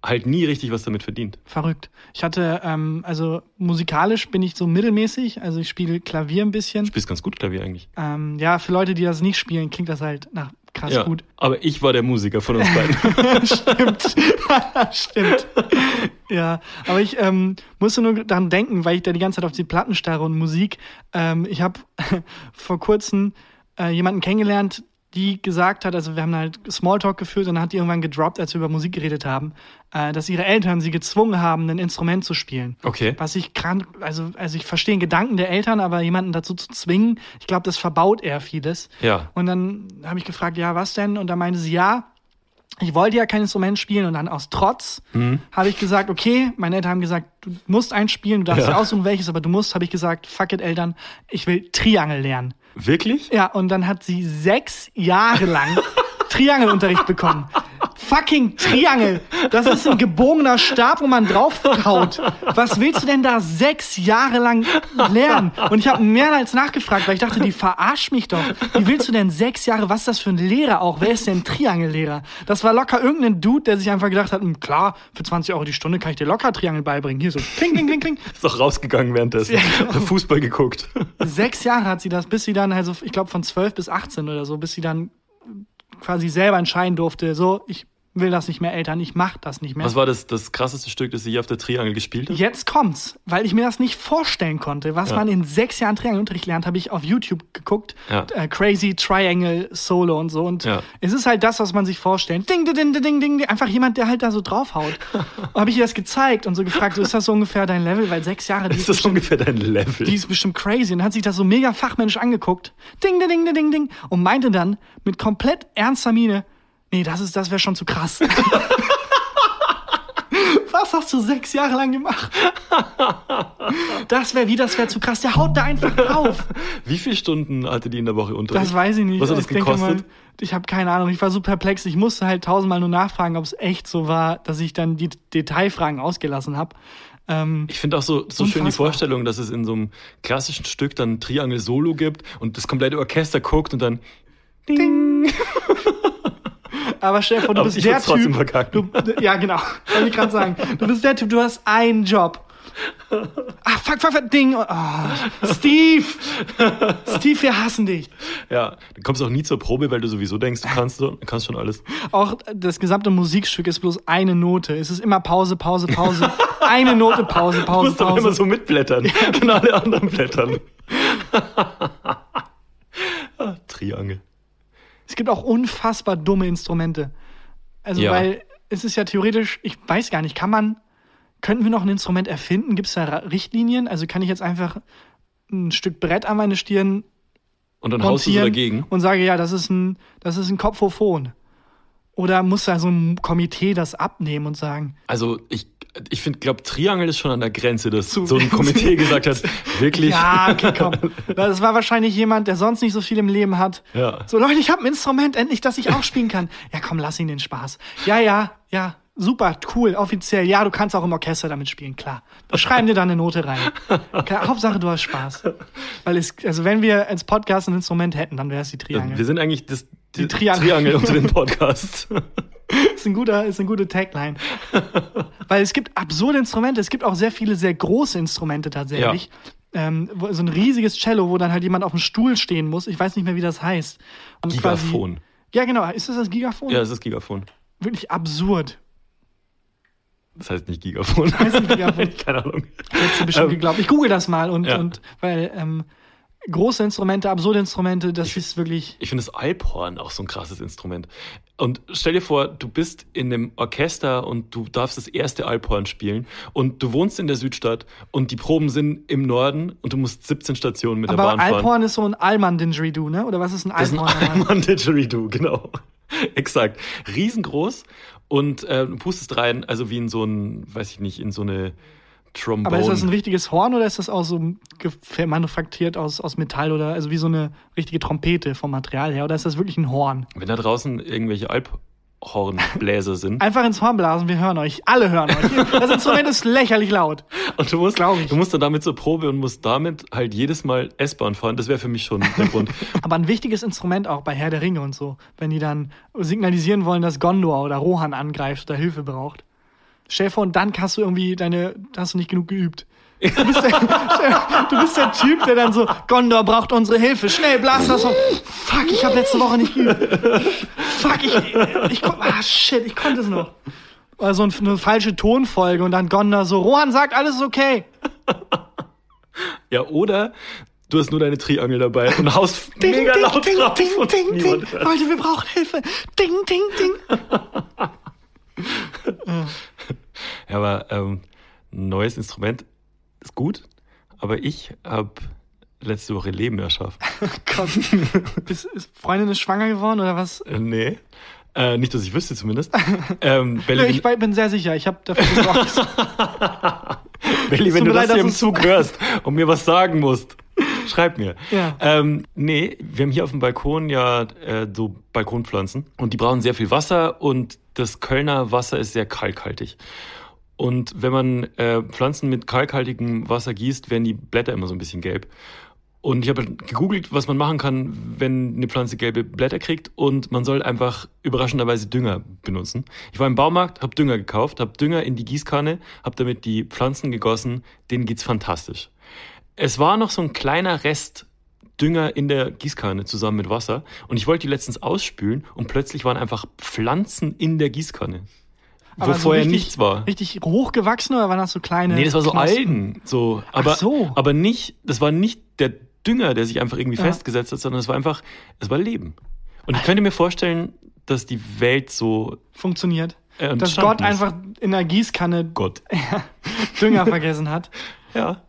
halt nie richtig was damit verdient. Verrückt. Ich hatte, ähm, also musikalisch bin ich so mittelmäßig, also ich spiele Klavier ein bisschen. Du spielst ganz gut Klavier eigentlich. Ähm, ja, für Leute, die das nicht spielen, klingt das halt nach krass ja, gut. aber ich war der Musiker von uns beiden. Stimmt. Stimmt. Ja, aber ich ähm, musste nur daran denken, weil ich da die ganze Zeit auf die Platten starre und Musik. Ähm, ich habe vor kurzem äh, jemanden kennengelernt, die gesagt hat, also wir haben halt Smalltalk geführt und dann hat die irgendwann gedroppt, als wir über Musik geredet haben, äh, dass ihre Eltern sie gezwungen haben, ein Instrument zu spielen. Okay. Was ich krank, also, also ich verstehe den Gedanken der Eltern, aber jemanden dazu zu zwingen, ich glaube, das verbaut eher vieles. Ja. Und dann habe ich gefragt, ja, was denn? Und da meinte sie, ja, ich wollte ja kein Instrument spielen und dann aus Trotz Mhm. habe ich gesagt, okay, meine Eltern haben gesagt, du musst eins spielen, du darfst Ja. dir aussuchen welches, aber du musst, habe ich gesagt, fuck it, Eltern, ich will Triangel lernen. Wirklich? Ja, und dann hat sie sechs Jahre lang Triangelunterricht bekommen. Fucking Triangel. Das ist ein gebogener Stab, wo man draufhaut. Was willst du denn da sechs Jahre lang lernen? Und ich habe mehrmals nachgefragt, weil ich dachte, die verarscht mich doch. Wie willst du denn sechs Jahre, was ist das für ein Lehrer auch? Wer ist denn ein Triangellehrer? Das war locker irgendein Dude, der sich einfach gedacht hat, hm, klar, für 20 Euro die Stunde kann ich dir locker Triangel beibringen. Hier so, kling, kling, kling, kling. Ist doch rausgegangen währenddessen. Ja, genau. Fußball geguckt. Sechs Jahre hat sie das, bis sie dann, also ich glaube von 12 bis 18 oder so, bis sie dann quasi selber entscheiden durfte, so, ich will das nicht mehr, Eltern, ich mach das nicht mehr. Was war das, das krasseste Stück, das sie hier auf der Triangel gespielt hat? Jetzt kommt's, weil ich mir das nicht vorstellen konnte. Was Ja. man in sechs Jahren Triangelunterricht lernt, habe ich auf YouTube geguckt. Ja. Äh, Crazy Triangle Solo und so. Und Ja. es ist halt das, was man sich vorstellt. Ding, ding, ding, ding, ding, ding. Einfach jemand, der halt da so draufhaut. und habe ich ihr das gezeigt und so gefragt, so ist das so ungefähr dein Level? Weil sechs Jahre, die Ist das bestimmt- ungefähr dein Level? die ist bestimmt crazy. Und hat sich das so mega fachmännisch angeguckt. Ding, ding, ding, ding, ding. Und meinte dann mit komplett ernster Miene, nee, das ist, das wäre schon zu krass. Was hast du sechs Jahre lang gemacht? Das wäre wie, das wäre zu krass. Der haut da einfach drauf. Wie viele Stunden hatte die in der Woche Unterricht? Das weiß ich nicht. Was hat das ich gekostet? Mal, ich habe keine Ahnung. Ich war so perplex. Ich musste halt tausendmal nur nachfragen, ob es echt so war, dass ich dann die Detailfragen ausgelassen habe. Ähm, Ich finde auch so, so schön die. Vorstellung, dass es in so einem klassischen Stück dann ein Triangel-Solo gibt und das komplette Orchester guckt und dann Ding, Ding. Aber stell dir vor, du Aber bist der Typ. Du, ja, genau. Wollte ich gerade sagen. Du bist der Typ, du hast einen Job. Ah, fuck, fuck, fuck, Ding. Oh, Steve! Steve, wir hassen dich. Ja, du kommst auch nie zur Probe, weil du sowieso denkst, du kannst, du kannst schon alles. Auch das gesamte Musikstück ist bloß eine Note. Es ist immer Pause, Pause, Pause. Eine Note, Pause, Du Pause, musst doch immer Pause. so mitblättern. Und alle anderen blättern. Ah, Triangel. Es gibt auch unfassbar dumme Instrumente. Also, Ja. weil es ist ja theoretisch, ich weiß gar nicht, kann man, könnten wir noch ein Instrument erfinden? Gibt es da Richtlinien? Also kann ich jetzt einfach ein Stück Brett an meine Stirn Und dann haust du so dagegen. und sage, ja, das ist ein, das ist ein Kopfophon. Oder muss da so ein Komitee das abnehmen und sagen, Also ich, ich finde, glaube Triangel ist schon an der Grenze, dass so ein Komitee gesagt hat, wirklich. ja, okay, komm. Das war wahrscheinlich jemand, der sonst nicht so viel im Leben hat. Ja. So, Leute, ich habe ein Instrument, endlich, das ich auch spielen kann. Ja, komm, lass ihn den Spaß. Ja, ja, ja, super, cool, offiziell. Ja, du kannst auch im Orchester damit spielen, klar. Wir schreiben dir da eine Note rein. Klar, Hauptsache, du hast Spaß. Weil es, also wenn wir als Podcast ein Instrument hätten, dann wäre es die Triangel. Wir sind eigentlich das, die, Triangel. Triangel unter den Podcasts. ist ein guter, ist eine gute Tagline. Weil es gibt absurde Instrumente, es gibt auch sehr viele sehr große Instrumente tatsächlich. Ähm, wo, so ein riesiges Cello, wo dann halt jemand auf dem Stuhl stehen muss. Ich weiß nicht mehr, wie das heißt. Und quasi- Gigaphon. Ja, genau. Ist das das Gigaphon? Ja, es ist Gigaphon. Wirklich absurd. Das heißt nicht Gigaphon. Heißt nicht Gigaphon. Keine Ahnung. Hättest du bestimmt Ähm, geglaubt. Ich google das mal und, ja. und weil ähm, große Instrumente, absurde Instrumente, das ist wirklich. Ich finde das Alphorn auch so ein krasses Instrument. Und stell dir vor, du bist in einem Orchester und du darfst das erste Alphorn spielen und du wohnst in der Südstadt und die Proben sind im Norden und du musst 17 Stationen mit der Aber Bahn fahren. Alphorn ist so ein Allmann-Didgeridoo, ne? Oder was ist ein Das ist ein Alphorn? nochmal? Alman Didgeridoo, genau. Exakt. Riesengroß und äh, pustest rein, also wie in so ein, weiß ich nicht, in so eine Trombone. Aber ist das ein richtiges Horn oder ist das auch so manufaktiert aus, aus Metall oder also wie so eine richtige Trompete vom Material her? Oder ist das wirklich ein Horn? Wenn da draußen irgendwelche Alphornbläser sind Einfach ins Horn blasen, wir hören euch. Alle hören euch. Das Instrument ist lächerlich laut. und du musst, du musst dann damit zur Probe und musst damit halt jedes Mal S-Bahn fahren, das wäre für mich schon der Grund. Aber ein wichtiges Instrument auch bei Herr der Ringe und so. Wenn die dann signalisieren wollen, dass Gondor oder Rohan angreift oder Hilfe braucht. Vor, und dann hast du irgendwie deine, hast du nicht genug geübt. Du bist, der, du bist der Typ, der dann so, Gondor braucht unsere Hilfe, schnell, blas das so. Fuck, ich habe letzte Woche nicht geübt. Fuck, ich, ich, kon- ah, shit, ich konnte es noch. Oder so ein- eine falsche Tonfolge und dann Gondor so, Rohan sagt, alles ist okay. Ja, oder du hast nur deine Triangel dabei und haust Ding, mega ding, laut ding, drauf ding, und ding, ding. Leute, wir brauchen Hilfe. Ding, ding, ding. Ja, aber ähm, neues Instrument ist gut, aber ich habe letzte Woche Leben erschaffen. Gott. Ist, ist Freundin ist schwanger geworden oder was? Äh, nee. Äh, nicht, dass ich wüsste zumindest. ähm, Nö, Belly, ich bin sehr sicher, ich habe dafür gesorgt. Belly, wenn du mir das leid, hier im Zug hörst und mir was sagen musst, schreib mir. Ja. Ähm, nee, wir haben hier auf dem Balkon ja äh, so Balkonpflanzen und die brauchen sehr viel Wasser und das Kölner Wasser ist sehr kalkhaltig. Und wenn man äh, Pflanzen mit kalkhaltigem Wasser gießt, werden die Blätter immer so ein bisschen gelb. Und ich habe gegoogelt, was man machen kann, wenn eine Pflanze gelbe Blätter kriegt. Und man soll einfach überraschenderweise Dünger benutzen. Ich war im Baumarkt, habe Dünger gekauft, habe Dünger in die Gießkanne, habe damit die Pflanzen gegossen. Denen geht's fantastisch. Es war noch so ein kleiner Rest Dünger in der Gießkanne zusammen mit Wasser. Und ich wollte die letztens ausspülen und plötzlich waren einfach Pflanzen in der Gießkanne. Wo Aber so vorher richtig- nichts war. Richtig hochgewachsen oder waren das so kleine? Nee, das war so Knospen? Algen. So. Aber, so. aber nicht, das war nicht der Dünger, der sich einfach irgendwie Ja. festgesetzt hat, sondern es war einfach, es war Leben. Und ich könnte mir vorstellen, dass die Welt so Funktioniert. äh, Dass Gott ist. einfach in der Gießkanne Gott. Dünger vergessen hat. Ja.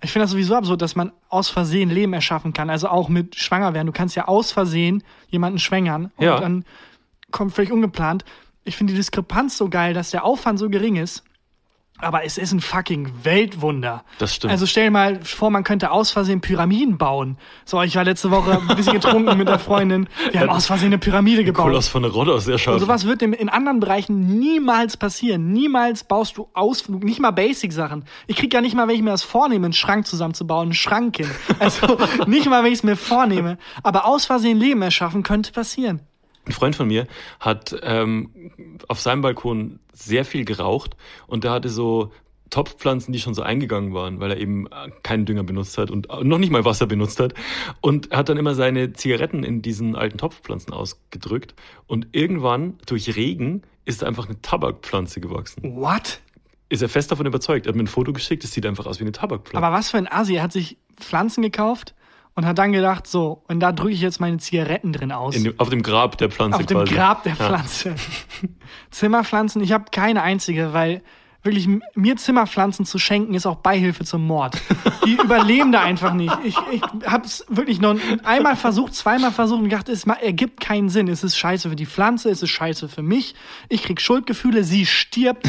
Ich finde das sowieso absurd, dass man aus Versehen Leben erschaffen kann. Also auch mit schwanger werden. Du kannst ja aus Versehen jemanden schwängern und Ja. dann kommt völlig ungeplant. Ich finde die Diskrepanz so geil, dass der Aufwand so gering ist. Aber es ist ein fucking Weltwunder. Das stimmt. Also stell dir mal vor, man könnte aus Versehen Pyramiden bauen. So, ich war letzte Woche ein bisschen getrunken mit der Freundin. Wir haben aus Versehen eine Pyramide gebaut. Koloss von Rhodos erschaffen. Und sowas wird in anderen Bereichen niemals passieren. Niemals baust du aus, nicht mal Basic-Sachen. Ich krieg ja nicht mal, wenn ich mir das vornehme, einen Schrank zusammenzubauen, einen Schrank hin. Also nicht mal, wenn ich es mir vornehme. Aber aus Versehen Leben erschaffen könnte passieren. Ein Freund von mir hat ähm, auf seinem Balkon sehr viel geraucht und der hatte so Topfpflanzen, die schon so eingegangen waren, weil er eben äh, keinen Dünger benutzt hat und noch nicht mal Wasser benutzt hat. Und hat dann immer seine Zigaretten in diesen alten Topfpflanzen ausgedrückt. Und irgendwann, durch Regen, ist einfach eine Tabakpflanze gewachsen. What? Ist er fest davon überzeugt. Er hat mir ein Foto geschickt, es sieht einfach aus wie eine Tabakpflanze. Aber was für ein Asi. Er hat sich Pflanzen gekauft und hat dann gedacht, so, und da drücke ich jetzt meine Zigaretten drin aus. Dem, auf dem Grab der Pflanze auf dem quasi. Grab der Ja. Pflanze. Zimmerpflanzen, ich habe keine einzige, weil wirklich mir Zimmerpflanzen zu schenken ist auch Beihilfe zum Mord. Die überleben da einfach nicht. Ich, ich habe es wirklich nur einmal versucht, zweimal versucht und gedacht, es ergibt keinen Sinn. Es ist scheiße für die Pflanze, es ist scheiße für mich. Ich krieg Schuldgefühle, sie stirbt.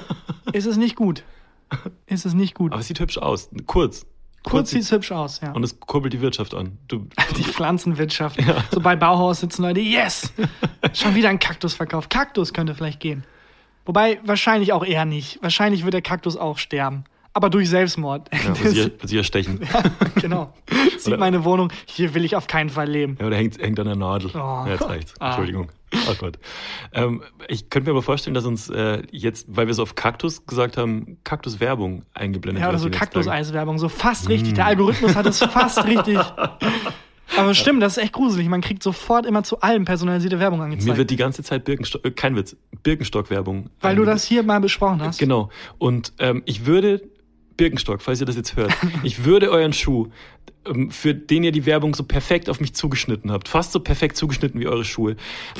es ist nicht gut. Es ist nicht gut. Aber es sieht hübsch aus. Kurz. Kurz sieht's hübsch aus, ja. Und es kurbelt die Wirtschaft an. Du, Die Pflanzenwirtschaft. So bei Bauhaus sitzen Leute, yes! Schon wieder ein Kaktus verkauft. Kaktus könnte vielleicht gehen. Wobei, wahrscheinlich auch eher nicht. Wahrscheinlich wird der Kaktus auch sterben. Aber durch Selbstmord. ja, wird sie, wird sie erstechen. genau. Sieht meine Wohnung, hier will ich auf keinen Fall leben. Ja, oder hängt, hängt an der Nadel. Oh. Ja, jetzt reicht's. Ah. Entschuldigung. Oh Gott. Ähm, ich könnte mir aber vorstellen, dass uns äh, jetzt, weil wir so auf Kaktus gesagt haben, Kaktuswerbung eingeblendet Ja, oder wird so. Kaktuseiswerbung. So fast richtig. Der Algorithmus hat es fast richtig. Aber stimmt, das ist echt gruselig. Man kriegt sofort immer zu allem personalisierte Werbung Mir angezeigt. wird die ganze Zeit Birkenstock, äh, kein Witz, Birkenstock-Werbung. weil du das hier mal besprochen hast. Genau. Und ähm, ich würde, Birkenstock, falls ihr das jetzt hört, ich würde euren Schuh, ähm, für den ihr die Werbung so perfekt auf mich zugeschnitten habt, fast so perfekt zugeschnitten wie eure Schuhe,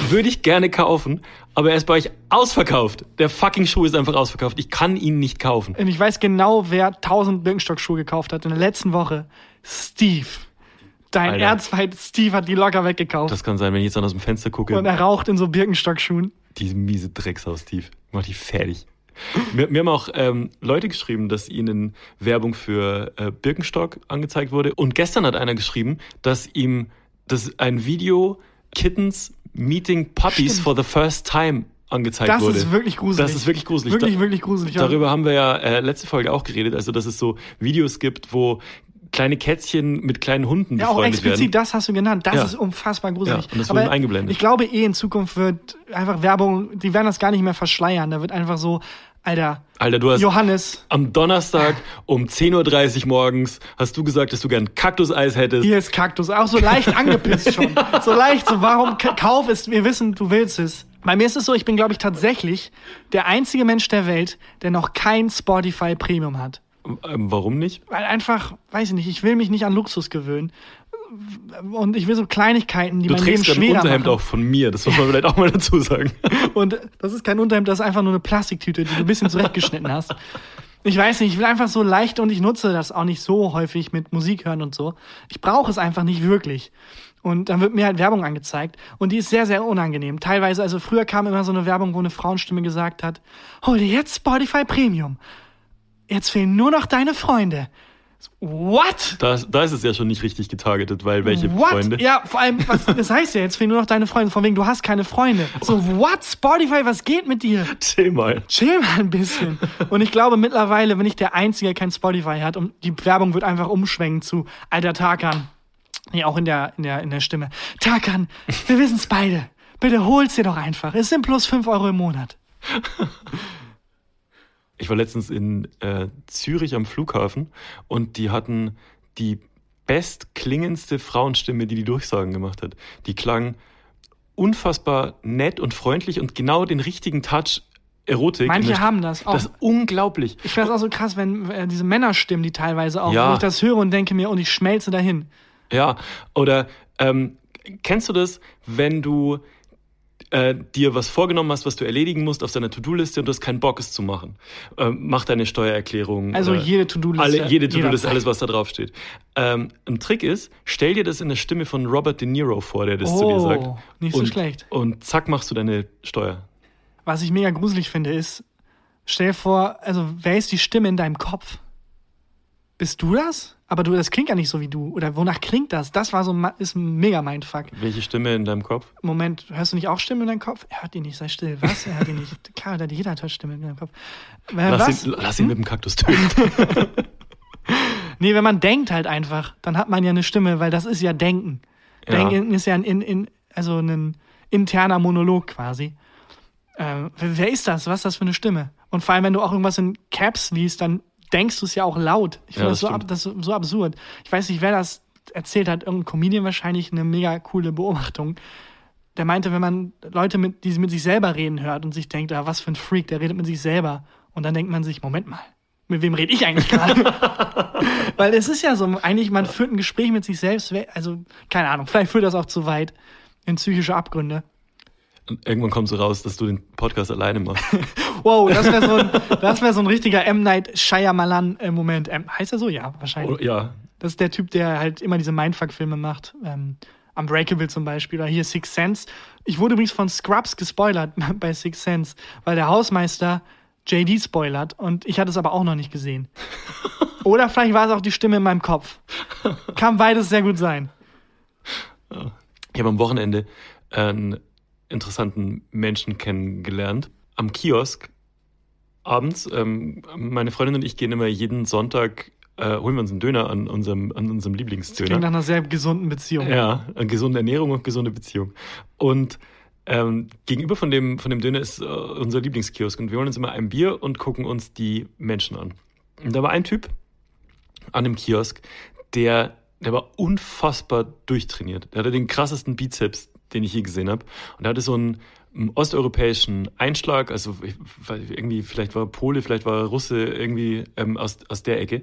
würde ich gerne kaufen, aber er ist bei euch ausverkauft. Der fucking Schuh ist einfach ausverkauft. Ich kann ihn nicht kaufen. Und ich weiß genau, wer 1000 Birkenstock-Schuhe gekauft hat in der letzten Woche. Steve. Dein Alter. Erzfeind Steve hat die locker weggekauft. Das kann sein, wenn ich jetzt dann aus dem Fenster gucke. und er raucht in so Birkenstock-Schuhen. Diese miese Dreckshaus, Steve. Mach die fertig. Mir, mir haben auch ähm, Leute geschrieben, dass ihnen Werbung für äh, Birkenstock angezeigt wurde. Und gestern hat einer geschrieben, dass ihm das ein Video Kittens Meeting Puppies Stimmt. for the first time angezeigt Das wurde. ist wirklich gruselig. Das ist wirklich gruselig. Wirklich, Da- wirklich gruselig. Darüber haben wir ja äh, letzte Folge auch geredet, also dass es so Videos gibt, wo kleine Kätzchen mit kleinen Hunden Ja, auch befreundet explizit, werden. das hast du genannt. Das Ja. ist unfassbar gruselig. Ja, und das Aber eingeblendet. Ich glaube eh, in Zukunft wird einfach Werbung, die werden das gar nicht mehr verschleiern. Da wird einfach so, Alter, Alter, du hast Johannes, am Donnerstag um 10.30 Uhr morgens hast du gesagt, dass du gern Kaktuseis hättest. hier ist Kaktus. Auch so leicht angepisst schon. So leicht, so warum kauf es? Wir wissen, du willst es. Bei mir ist es so, ich bin, glaube ich, tatsächlich der einzige Mensch der Welt, der noch kein Spotify Premium hat. Ähm, warum nicht? Weil einfach, weiß ich nicht, ich will mich nicht an Luxus gewöhnen. Und ich will so Kleinigkeiten, die Du mein Leben trägst ein schwerer Unterhemd machen. auch von mir, das muss man vielleicht auch mal dazu sagen. Und das ist kein Unterhemd, das ist einfach nur eine Plastiktüte, die du ein bisschen zurechtgeschnitten hast. Ich weiß nicht, ich will einfach so leicht und ich nutze das auch nicht so häufig mit Musik hören und so. Ich brauche es einfach nicht wirklich. Und dann wird mir halt Werbung angezeigt und die ist sehr, sehr unangenehm. Teilweise, also früher kam immer so eine Werbung, wo eine Frauenstimme gesagt hat, hol dir jetzt Spotify Premium. Jetzt fehlen nur noch deine Freunde. What? Da, da ist es ja schon nicht richtig getargetet, weil welche What? Freunde? Ja, vor allem, was, das heißt ja, jetzt fehlen nur noch deine Freunde. Von wegen, du hast keine Freunde. So, what? Spotify, was geht mit dir? Chill mal. Chill mal ein bisschen. Und ich glaube mittlerweile bin ich der Einzige, der kein Spotify hat und die Werbung wird einfach umschwenken zu alter Tarkan. Nee, auch in der, in der, in der Stimme. Tarkan, wir wissen's beide. Bitte hol's dir doch einfach. Es sind plus 5 Euro im Monat. Ich war letztens in äh, Zürich am Flughafen und die hatten die bestklingendste Frauenstimme, die die Durchsagen gemacht hat. Die klang unfassbar nett und freundlich und genau den richtigen Touch Erotik. Manche haben das auch. Das ist unglaublich. Ich finde es auch so krass, wenn äh, diese Männerstimmen, die teilweise auch, Ja. wo ich das höre und denke mir, und ich schmelze dahin. Ja, oder ähm, kennst du das, wenn du äh, dir was vorgenommen hast, was du erledigen musst auf deiner To-Do-Liste und du hast keinen Bock, es zu machen? Ähm, mach deine Steuererklärung. Also oder jede To-Do-Liste. Alle, jede To-Do-Liste, alles, was da drauf steht. Ähm, ein Trick ist, stell dir das in der Stimme von Robert De Niro vor, der das zu dir Oh, sagt. nicht so und, schlecht. Und zack, machst du deine Steuer. Was ich mega gruselig finde, ist, Stell dir vor, also wer ist die Stimme in deinem Kopf? Bist du das? Aber du, das klingt ja nicht so wie du. Oder wonach klingt das? Das war so ist ein mega Mindfuck. Welche Stimme in deinem Kopf? Moment, hörst du nicht auch Stimmen in deinem Kopf? Er hört die nicht, sei still. Was? Er hört die nicht. Klar, jeder hört Stimmen in deinem Kopf. Äh, Lass was? ihn, lass ihn mit dem Kaktus töten. Nee, wenn man denkt halt einfach, dann hat man ja eine Stimme, weil das ist ja Denken. Ja. Denken ist ja ein, in, in, also ein interner Monolog quasi. Ähm, wer ist das? Was ist das für eine Stimme? Und vor allem, wenn du auch irgendwas in Caps liest, dann denkst du es ja auch laut. Ich finde Ja, das, das so, ab, das so absurd. Ich weiß nicht, wer das erzählt hat. Irgendein Comedian wahrscheinlich eine mega coole Beobachtung. Der meinte, wenn man Leute, mit, die mit sich selber reden hört und sich denkt, ah, was für ein Freak, der redet mit sich selber. Und dann denkt man sich, Moment mal, mit wem rede ich eigentlich gerade? Weil es ist ja so, eigentlich, man führt ein Gespräch mit sich selbst, also, keine Ahnung, vielleicht führt das auch zu weit in psychische Abgründe. Und irgendwann kommt so raus, dass du den Podcast alleine machst. Wow, das wäre so, ein- das wär so ein richtiger M. Night Shyamalan-Moment. Ähm, heißt er so? Ja, wahrscheinlich. Oder, ja, Das ist der Typ, der halt immer diese Mindfuck-Filme macht. Ähm, Unbreakable zum Beispiel oder hier Six Sense. Ich wurde übrigens von Scrubs gespoilert bei Six Sense, weil der Hausmeister JD spoilert und ich hatte es aber auch noch nicht gesehen. Oder vielleicht war es auch die Stimme in meinem Kopf. Kann beides sehr gut sein. Ich habe am Wochenende einen interessanten Menschen kennengelernt. Am Kiosk abends. Ähm, meine Freundin und ich gehen immer jeden Sonntag, äh, holen wir uns einen Döner an unserem, an unserem Klingt Lieblingsdöner. nach einer sehr gesunden Beziehung. Ja, eine gesunde Ernährung und gesunde Beziehung. Und ähm, gegenüber von dem, von dem Döner ist äh, unser Lieblingskiosk und wir holen uns immer ein Bier und gucken uns die Menschen an. Und da war ein Typ an dem Kiosk, der, der war unfassbar durchtrainiert. Der hatte den krassesten Bizeps, den ich je gesehen habe. Und er hatte so einen, einen osteuropäischen Einschlag, also ich, irgendwie, vielleicht war Pole, vielleicht war Russe, irgendwie ähm, aus, aus der Ecke.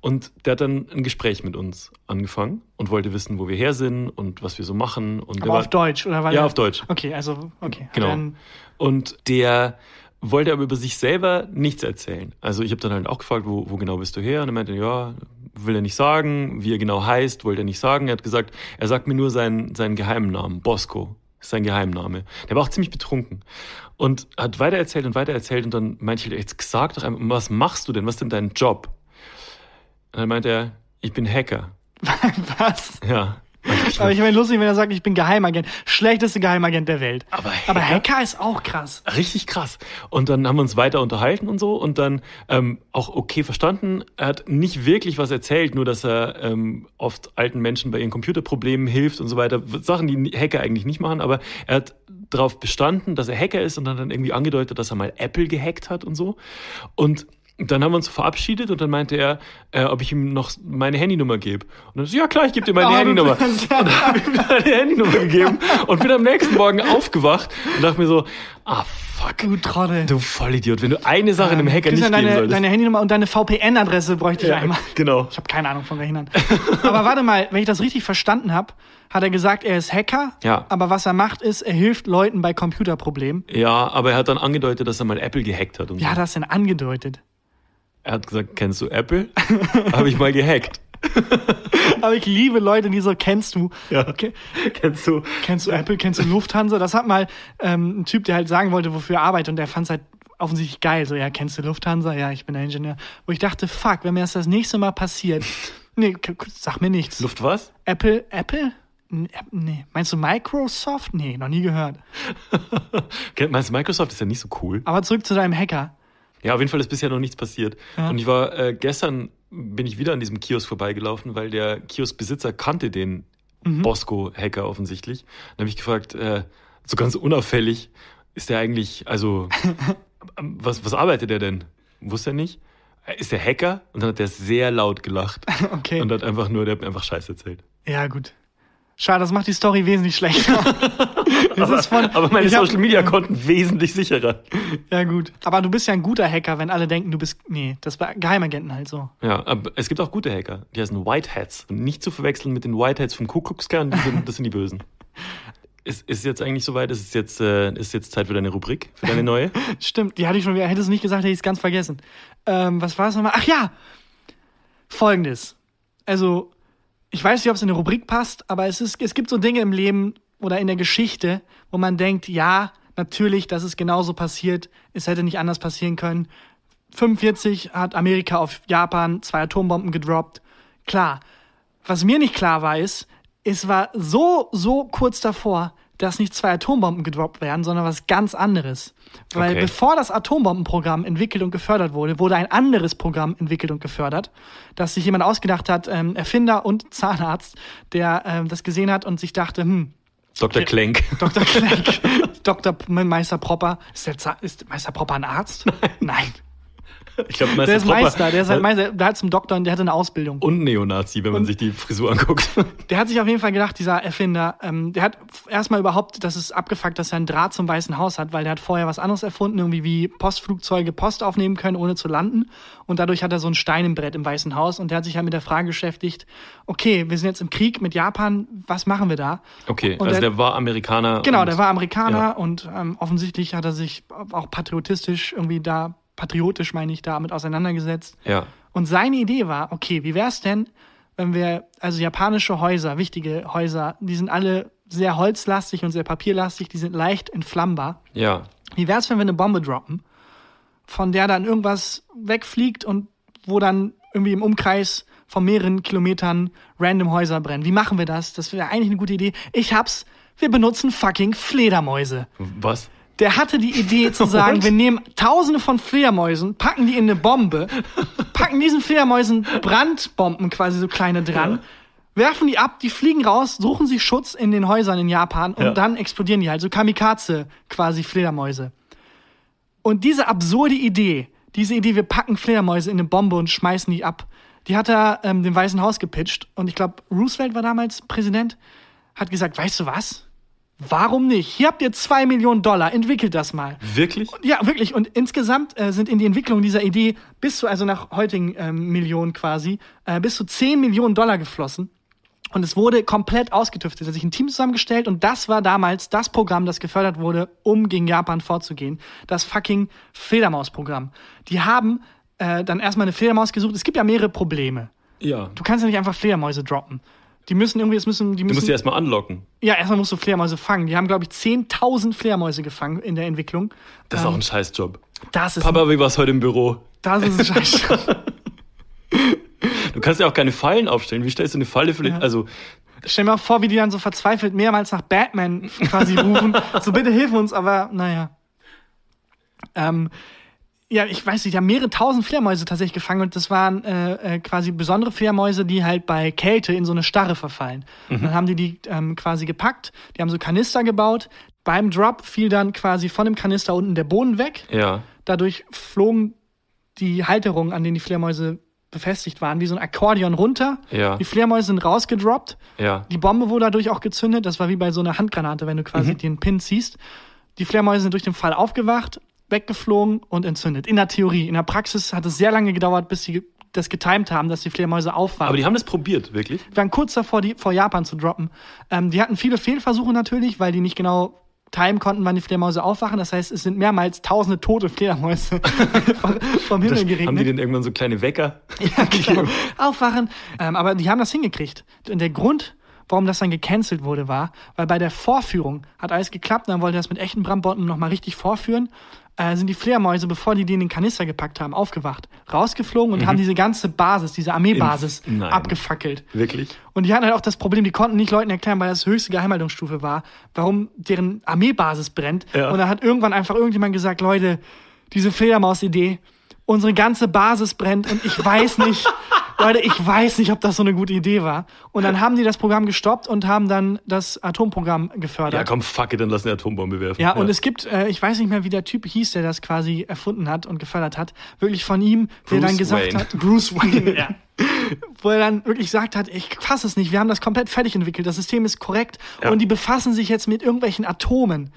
Und der hat dann ein Gespräch mit uns angefangen und wollte wissen, wo wir her sind und was wir so machen. Und Aber war, auf Deutsch, oder? Weil Ja, auf Deutsch. Okay, also, okay. Genau. Und der wollte aber über sich selber nichts erzählen. Also ich habe dann halt auch gefragt, wo, wo genau bist du her? Und er meinte, ja, will er nicht sagen, wie er genau heißt, wollte er nicht sagen. Er hat gesagt, er sagt mir nur seinen, seinen geheimen Namen, Bosco. Ist sein Geheimname. Der war auch ziemlich betrunken. Und hat weiter erzählt und weiter erzählt und dann meinte ich, jetzt sag doch einmal, was machst du denn? Was ist denn dein Job? Und dann meinte er, ich bin Hacker. was? Ja. Aber ich meine, lustig, wenn er sagt, ich bin Geheimagent. Schlechteste Geheimagent der Welt. Aber Aber Hacker? Hacker ist auch krass. Richtig krass. Und dann haben wir uns weiter unterhalten und so und dann ähm, auch okay verstanden. Er hat nicht wirklich was erzählt, nur dass er ähm, oft alten Menschen bei ihren Computerproblemen hilft und so weiter. Sachen, die Hacker eigentlich nicht machen, aber er hat darauf bestanden, dass er Hacker ist und hat dann irgendwie angedeutet, dass er mal Apple gehackt hat und so. Und dann haben wir uns verabschiedet und dann meinte er, äh, ob ich ihm noch meine Handynummer gebe. Und dann so, ja klar, ich gebe dir meine Oh, Handynummer. Und dann habe ich ihm meine Handynummer gegeben und bin am nächsten Morgen aufgewacht und dachte mir so, ah fuck, Du Trottel. du Vollidiot, wenn du eine Sache einem Hacker nicht Christian, geben deine, solltest. deine Handynummer und deine VPN-Adresse bräuchte ich ja, einmal. genau. Ich habe keine Ahnung von welchen. Aber warte mal, wenn ich das richtig verstanden habe, hat er gesagt, er ist Hacker. Ja. Aber was er macht, ist, er hilft Leuten bei Computerproblemen. Ja, aber er hat dann angedeutet, dass er mal Apple gehackt hat und hat so. das denn angedeutet? Er hat gesagt, kennst du Apple? Habe ich mal gehackt. Aber ich liebe Leute, die so, kennst du? Ja. Okay. Kennst du? Kennst du Apple? Kennst du Lufthansa? Das hat mal ähm, ein Typ, der halt sagen wollte, wofür er arbeitet und der fand es halt offensichtlich geil. So, ja, kennst du Lufthansa? Ja, ich bin der Ingenieur. Wo ich dachte, fuck, wenn mir das das nächste Mal passiert, nee, sag mir nichts. Luft was? Apple, Apple? Nee. Meinst du Microsoft? Nee, noch nie gehört. Meinst du, Microsoft ist ja nicht so cool? Aber zurück zu deinem Hacker. Ja, auf jeden Fall ist bisher noch nichts passiert. Ja. Und ich war äh, gestern bin ich wieder an diesem Kiosk vorbeigelaufen, weil der Kioskbesitzer kannte den Bosco-Hacker offensichtlich. Dann habe ich gefragt, äh, so ganz unauffällig, ist der eigentlich, also was, was arbeitet er denn? Wusste er nicht? Äh, Ist der Hacker? Und dann hat er sehr laut gelacht Okay. und hat einfach nur, der hat mir einfach Scheiß erzählt. Ja, gut. Schade, das macht die Story wesentlich schlechter. Das ist von- Aber meine ich hab- Social Media Konten wesentlich sicherer. Ja, gut. Aber du bist ja ein guter Hacker, wenn alle denken, du bist. Nee, das bei Geheimagenten halt so. Ja, aber es gibt auch gute Hacker. Die heißen White Hats. Nicht zu verwechseln mit den White Hats vom Ku Klux Klan, die sind, das sind die Bösen. Ist, ist jetzt eigentlich soweit? Ist es jetzt, äh, ist jetzt Zeit für deine Rubrik, für deine neue? Stimmt, die hatte ich schon wieder. Hätte es nicht gesagt, hätte ich es ganz vergessen. Ähm, was war es nochmal? Ach ja! Folgendes. Also, ich weiß nicht, ob es in eine Rubrik passt, aber es, ist, es gibt so Dinge im Leben oder in der Geschichte, wo man denkt, ja, Natürlich, das ist genauso passiert. Es hätte nicht anders passieren können. 45 hat Amerika auf Japan zwei Atombomben gedroppt. Klar. Was mir nicht klar war, ist, es war so, so kurz davor, dass nicht zwei Atombomben gedroppt werden, sondern was ganz anderes. Weil Okay. bevor das Atombombenprogramm entwickelt und gefördert wurde, wurde ein anderes Programm entwickelt und gefördert, das sich jemand ausgedacht hat, ähm, Erfinder und Zahnarzt, der ähm, das gesehen hat und sich dachte, hm, Dr. Klenk. Dr. Klenk, Dr. Meister Propper, ist, der ist Meister Propper ein Arzt? Nein. Ich glaube, Der ist Propper- Meister, der ist halt Meister, der hat zum Doktor und der hatte eine Ausbildung. Und Neonazi, wenn man sich die Frisur anguckt. Der hat sich auf jeden Fall gedacht, dieser Erfinder, ähm, der hat erstmal überhaupt, das ist abgefuckt, dass er einen Draht zum Weißen Haus hat, weil der hat vorher was anderes erfunden, irgendwie wie Postflugzeuge Post aufnehmen können, ohne zu landen. Und dadurch hat er so ein Stein im Brett im Weißen Haus und der hat sich halt mit der Frage beschäftigt, okay, wir sind jetzt im Krieg mit Japan, was machen wir da? Okay, Und also der- der war Amerikaner. Genau, und- der war Amerikaner ja. und ähm, offensichtlich hat er sich auch patriotistisch irgendwie da, patriotisch meine ich, damit auseinandergesetzt. Ja. Und seine Idee war, okay, wie wär's denn, wenn wir, also japanische Häuser, wichtige Häuser, die sind alle sehr holzlastig und sehr papierlastig, die sind leicht entflammbar. Ja. Wie wär's, wenn wir eine Bombe droppen, von der dann irgendwas wegfliegt und wo dann irgendwie im Umkreis von mehreren Kilometern random Häuser brennen? Wie machen wir das? Das wäre eigentlich eine gute Idee. Ich hab's. Wir benutzen fucking Fledermäuse. Was? Der hatte die Idee zu sagen, wir nehmen tausende von Fledermäusen, packen die in eine Bombe, packen diesen Fledermäusen Brandbomben quasi so kleine dran, werfen die ab, die fliegen raus, suchen sich Schutz in den Häusern in Japan und Ja. dann explodieren die halt, so Kamikaze quasi Fledermäuse. Und diese absurde Idee, diese Idee, wir packen Fledermäuse in eine Bombe und schmeißen die ab, die hat er ähm, dem Weißen Haus gepitcht. Und ich glaube, Roosevelt war damals Präsident, hat gesagt, weißt du was? Warum nicht? Hier habt ihr zwei Millionen Dollar, entwickelt das mal. Wirklich? Ja, wirklich. Und insgesamt äh, sind in die Entwicklung dieser Idee bis zu, also nach heutigen ähm, Millionen quasi, äh, bis zu 10 Millionen Dollar geflossen. Und es wurde komplett ausgetüftet. Es hat sich ein Team zusammengestellt und das war damals das Programm, das gefördert wurde, um gegen Japan vorzugehen. Das fucking Fledermaus-Programm. Die haben äh, dann erstmal eine Fledermaus gesucht. Es gibt ja mehrere Probleme. Ja. Du kannst ja nicht einfach Fledermäuse droppen. Die müssen irgendwie, es müssen, die Du müssen. musst die erstmal anlocken. ja, erstmal musst du Fledermäuse fangen. Die haben, glaube ich, 10.000 Fledermäuse gefangen in der Entwicklung. Das ist auch ein Scheißjob. Das ist, Papa, wie war's heute im Büro? das ist ein Scheiß. Du kannst ja auch keine Fallen aufstellen. Wie stellst du eine Falle für den, also, Stell mir mal vor, wie die dann so verzweifelt mehrmals nach Batman quasi rufen. so, bitte hilf uns, aber naja. Ähm, ja, ich weiß nicht, die haben mehrere tausend Fledermäuse tatsächlich gefangen und das waren äh, äh, quasi besondere Fledermäuse, die halt bei Kälte in so eine Starre verfallen. Und dann haben die die ähm, quasi gepackt, die haben so Kanister gebaut. Beim Drop fiel dann quasi von dem Kanister unten der Boden weg. ja. Dadurch flogen die Halterungen, an denen die Fledermäuse befestigt waren, wie so ein Akkordeon runter. Ja. Die Fledermäuse sind rausgedroppt. Ja. Die Bombe wurde dadurch auch gezündet. Das war wie bei so einer Handgranate, wenn du quasi Mhm. den Pin ziehst. Die Fledermäuse sind durch den Fall aufgewacht, weggeflogen und entzündet. In der Theorie. In der Praxis hat es sehr lange gedauert, bis sie das getimed haben, dass die Fledermäuse aufwachen. Aber die haben das probiert, wirklich? Die waren kurz davor, die vor Japan zu droppen. Ähm, die hatten viele Fehlversuche natürlich, weil die nicht genau timen konnten, wann die Fledermäuse aufwachen. Das heißt, es sind mehrmals tausende tote Fledermäuse vom- vom Himmel geregnet. Haben die denn irgendwann so kleine Wecker? Ja, genau. Aufwachen. Ähm, aber die haben das hingekriegt. Und der Grund, warum das dann gecancelt wurde, war, weil bei der Vorführung hat alles geklappt, dann wollte er das mit echten Brandbomben nochmal richtig vorführen. Äh, sind die Fledermäuse, bevor die die in den Kanister gepackt haben, aufgewacht, rausgeflogen und haben diese ganze Basis, diese Armeebasis In- nein. abgefackelt. Wirklich? Und die hatten halt auch das Problem, die konnten nicht Leuten erklären, weil das höchste Geheimhaltungsstufe war, warum deren Armeebasis brennt. Ja. Und dann hat irgendwann einfach irgendjemand gesagt, Leute, diese Fledermaus-Idee, unsere ganze Basis brennt und ich weiß nicht, Leute, ich weiß nicht, ob das so eine gute Idee war. Und dann haben die das Programm gestoppt und haben dann das Atomprogramm Ja, gefördert. komm, fuck it, dann lass eine Atombombe werfen. Ja, und es gibt, äh, ich weiß nicht mehr, wie der Typ hieß, der das quasi erfunden hat und gefördert hat, wirklich von ihm, der Bruce dann gesagt Wayne. hat, Bruce Wayne, ja. Wo er dann wirklich gesagt hat, ich fasse es nicht, wir haben das komplett fertig entwickelt, das System ist korrekt Ja. und die befassen sich jetzt mit irgendwelchen Atomen.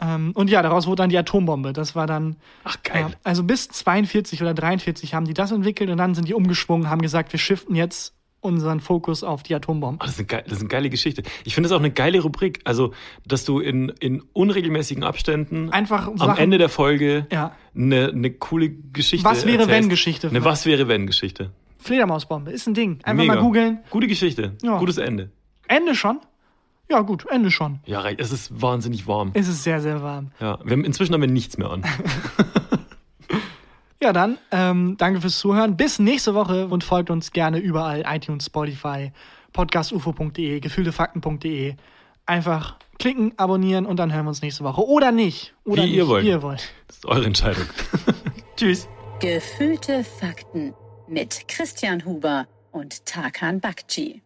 Ähm, und ja, daraus wurde dann die Atombombe. Das war dann. Ach, geil. Ja, also bis 42 oder 43 haben die das entwickelt und dann sind die umgeschwungen, haben gesagt, wir shiften jetzt unseren Fokus auf die Atombombe. Oh, das, ist eine geile, das ist eine geile Geschichte. Ich finde das auch eine geile Rubrik. Also, dass du in, in unregelmäßigen Abständen Einfach am Sachen- Ende der Folge Ja. eine, eine coole Geschichte Was wäre, erzählst. wenn Geschichte. Eine Was wäre wenn Geschichte. Fledermausbombe ist ein Ding. Einfach Mega. mal googeln. Gute Geschichte. Ja. Gutes Ende. Ende schon. Ja, gut, Ende schon. Ja, reicht. Es ist wahnsinnig warm. Es ist sehr, sehr warm. Ja, wir haben, inzwischen haben wir nichts mehr an. Ja, dann ähm, danke fürs Zuhören. Bis nächste Woche und folgt uns gerne überall: iTunes, Spotify, podcastufo.de, gefühltefakten.de. Einfach klicken, abonnieren und dann hören wir uns nächste Woche. Oder nicht. Oder Wie nicht. ihr wollt. Wie ihr wollt. Das ist eure Entscheidung. Tschüss. Gefühlte Fakten mit Christian Huber und Tarkan Bakci.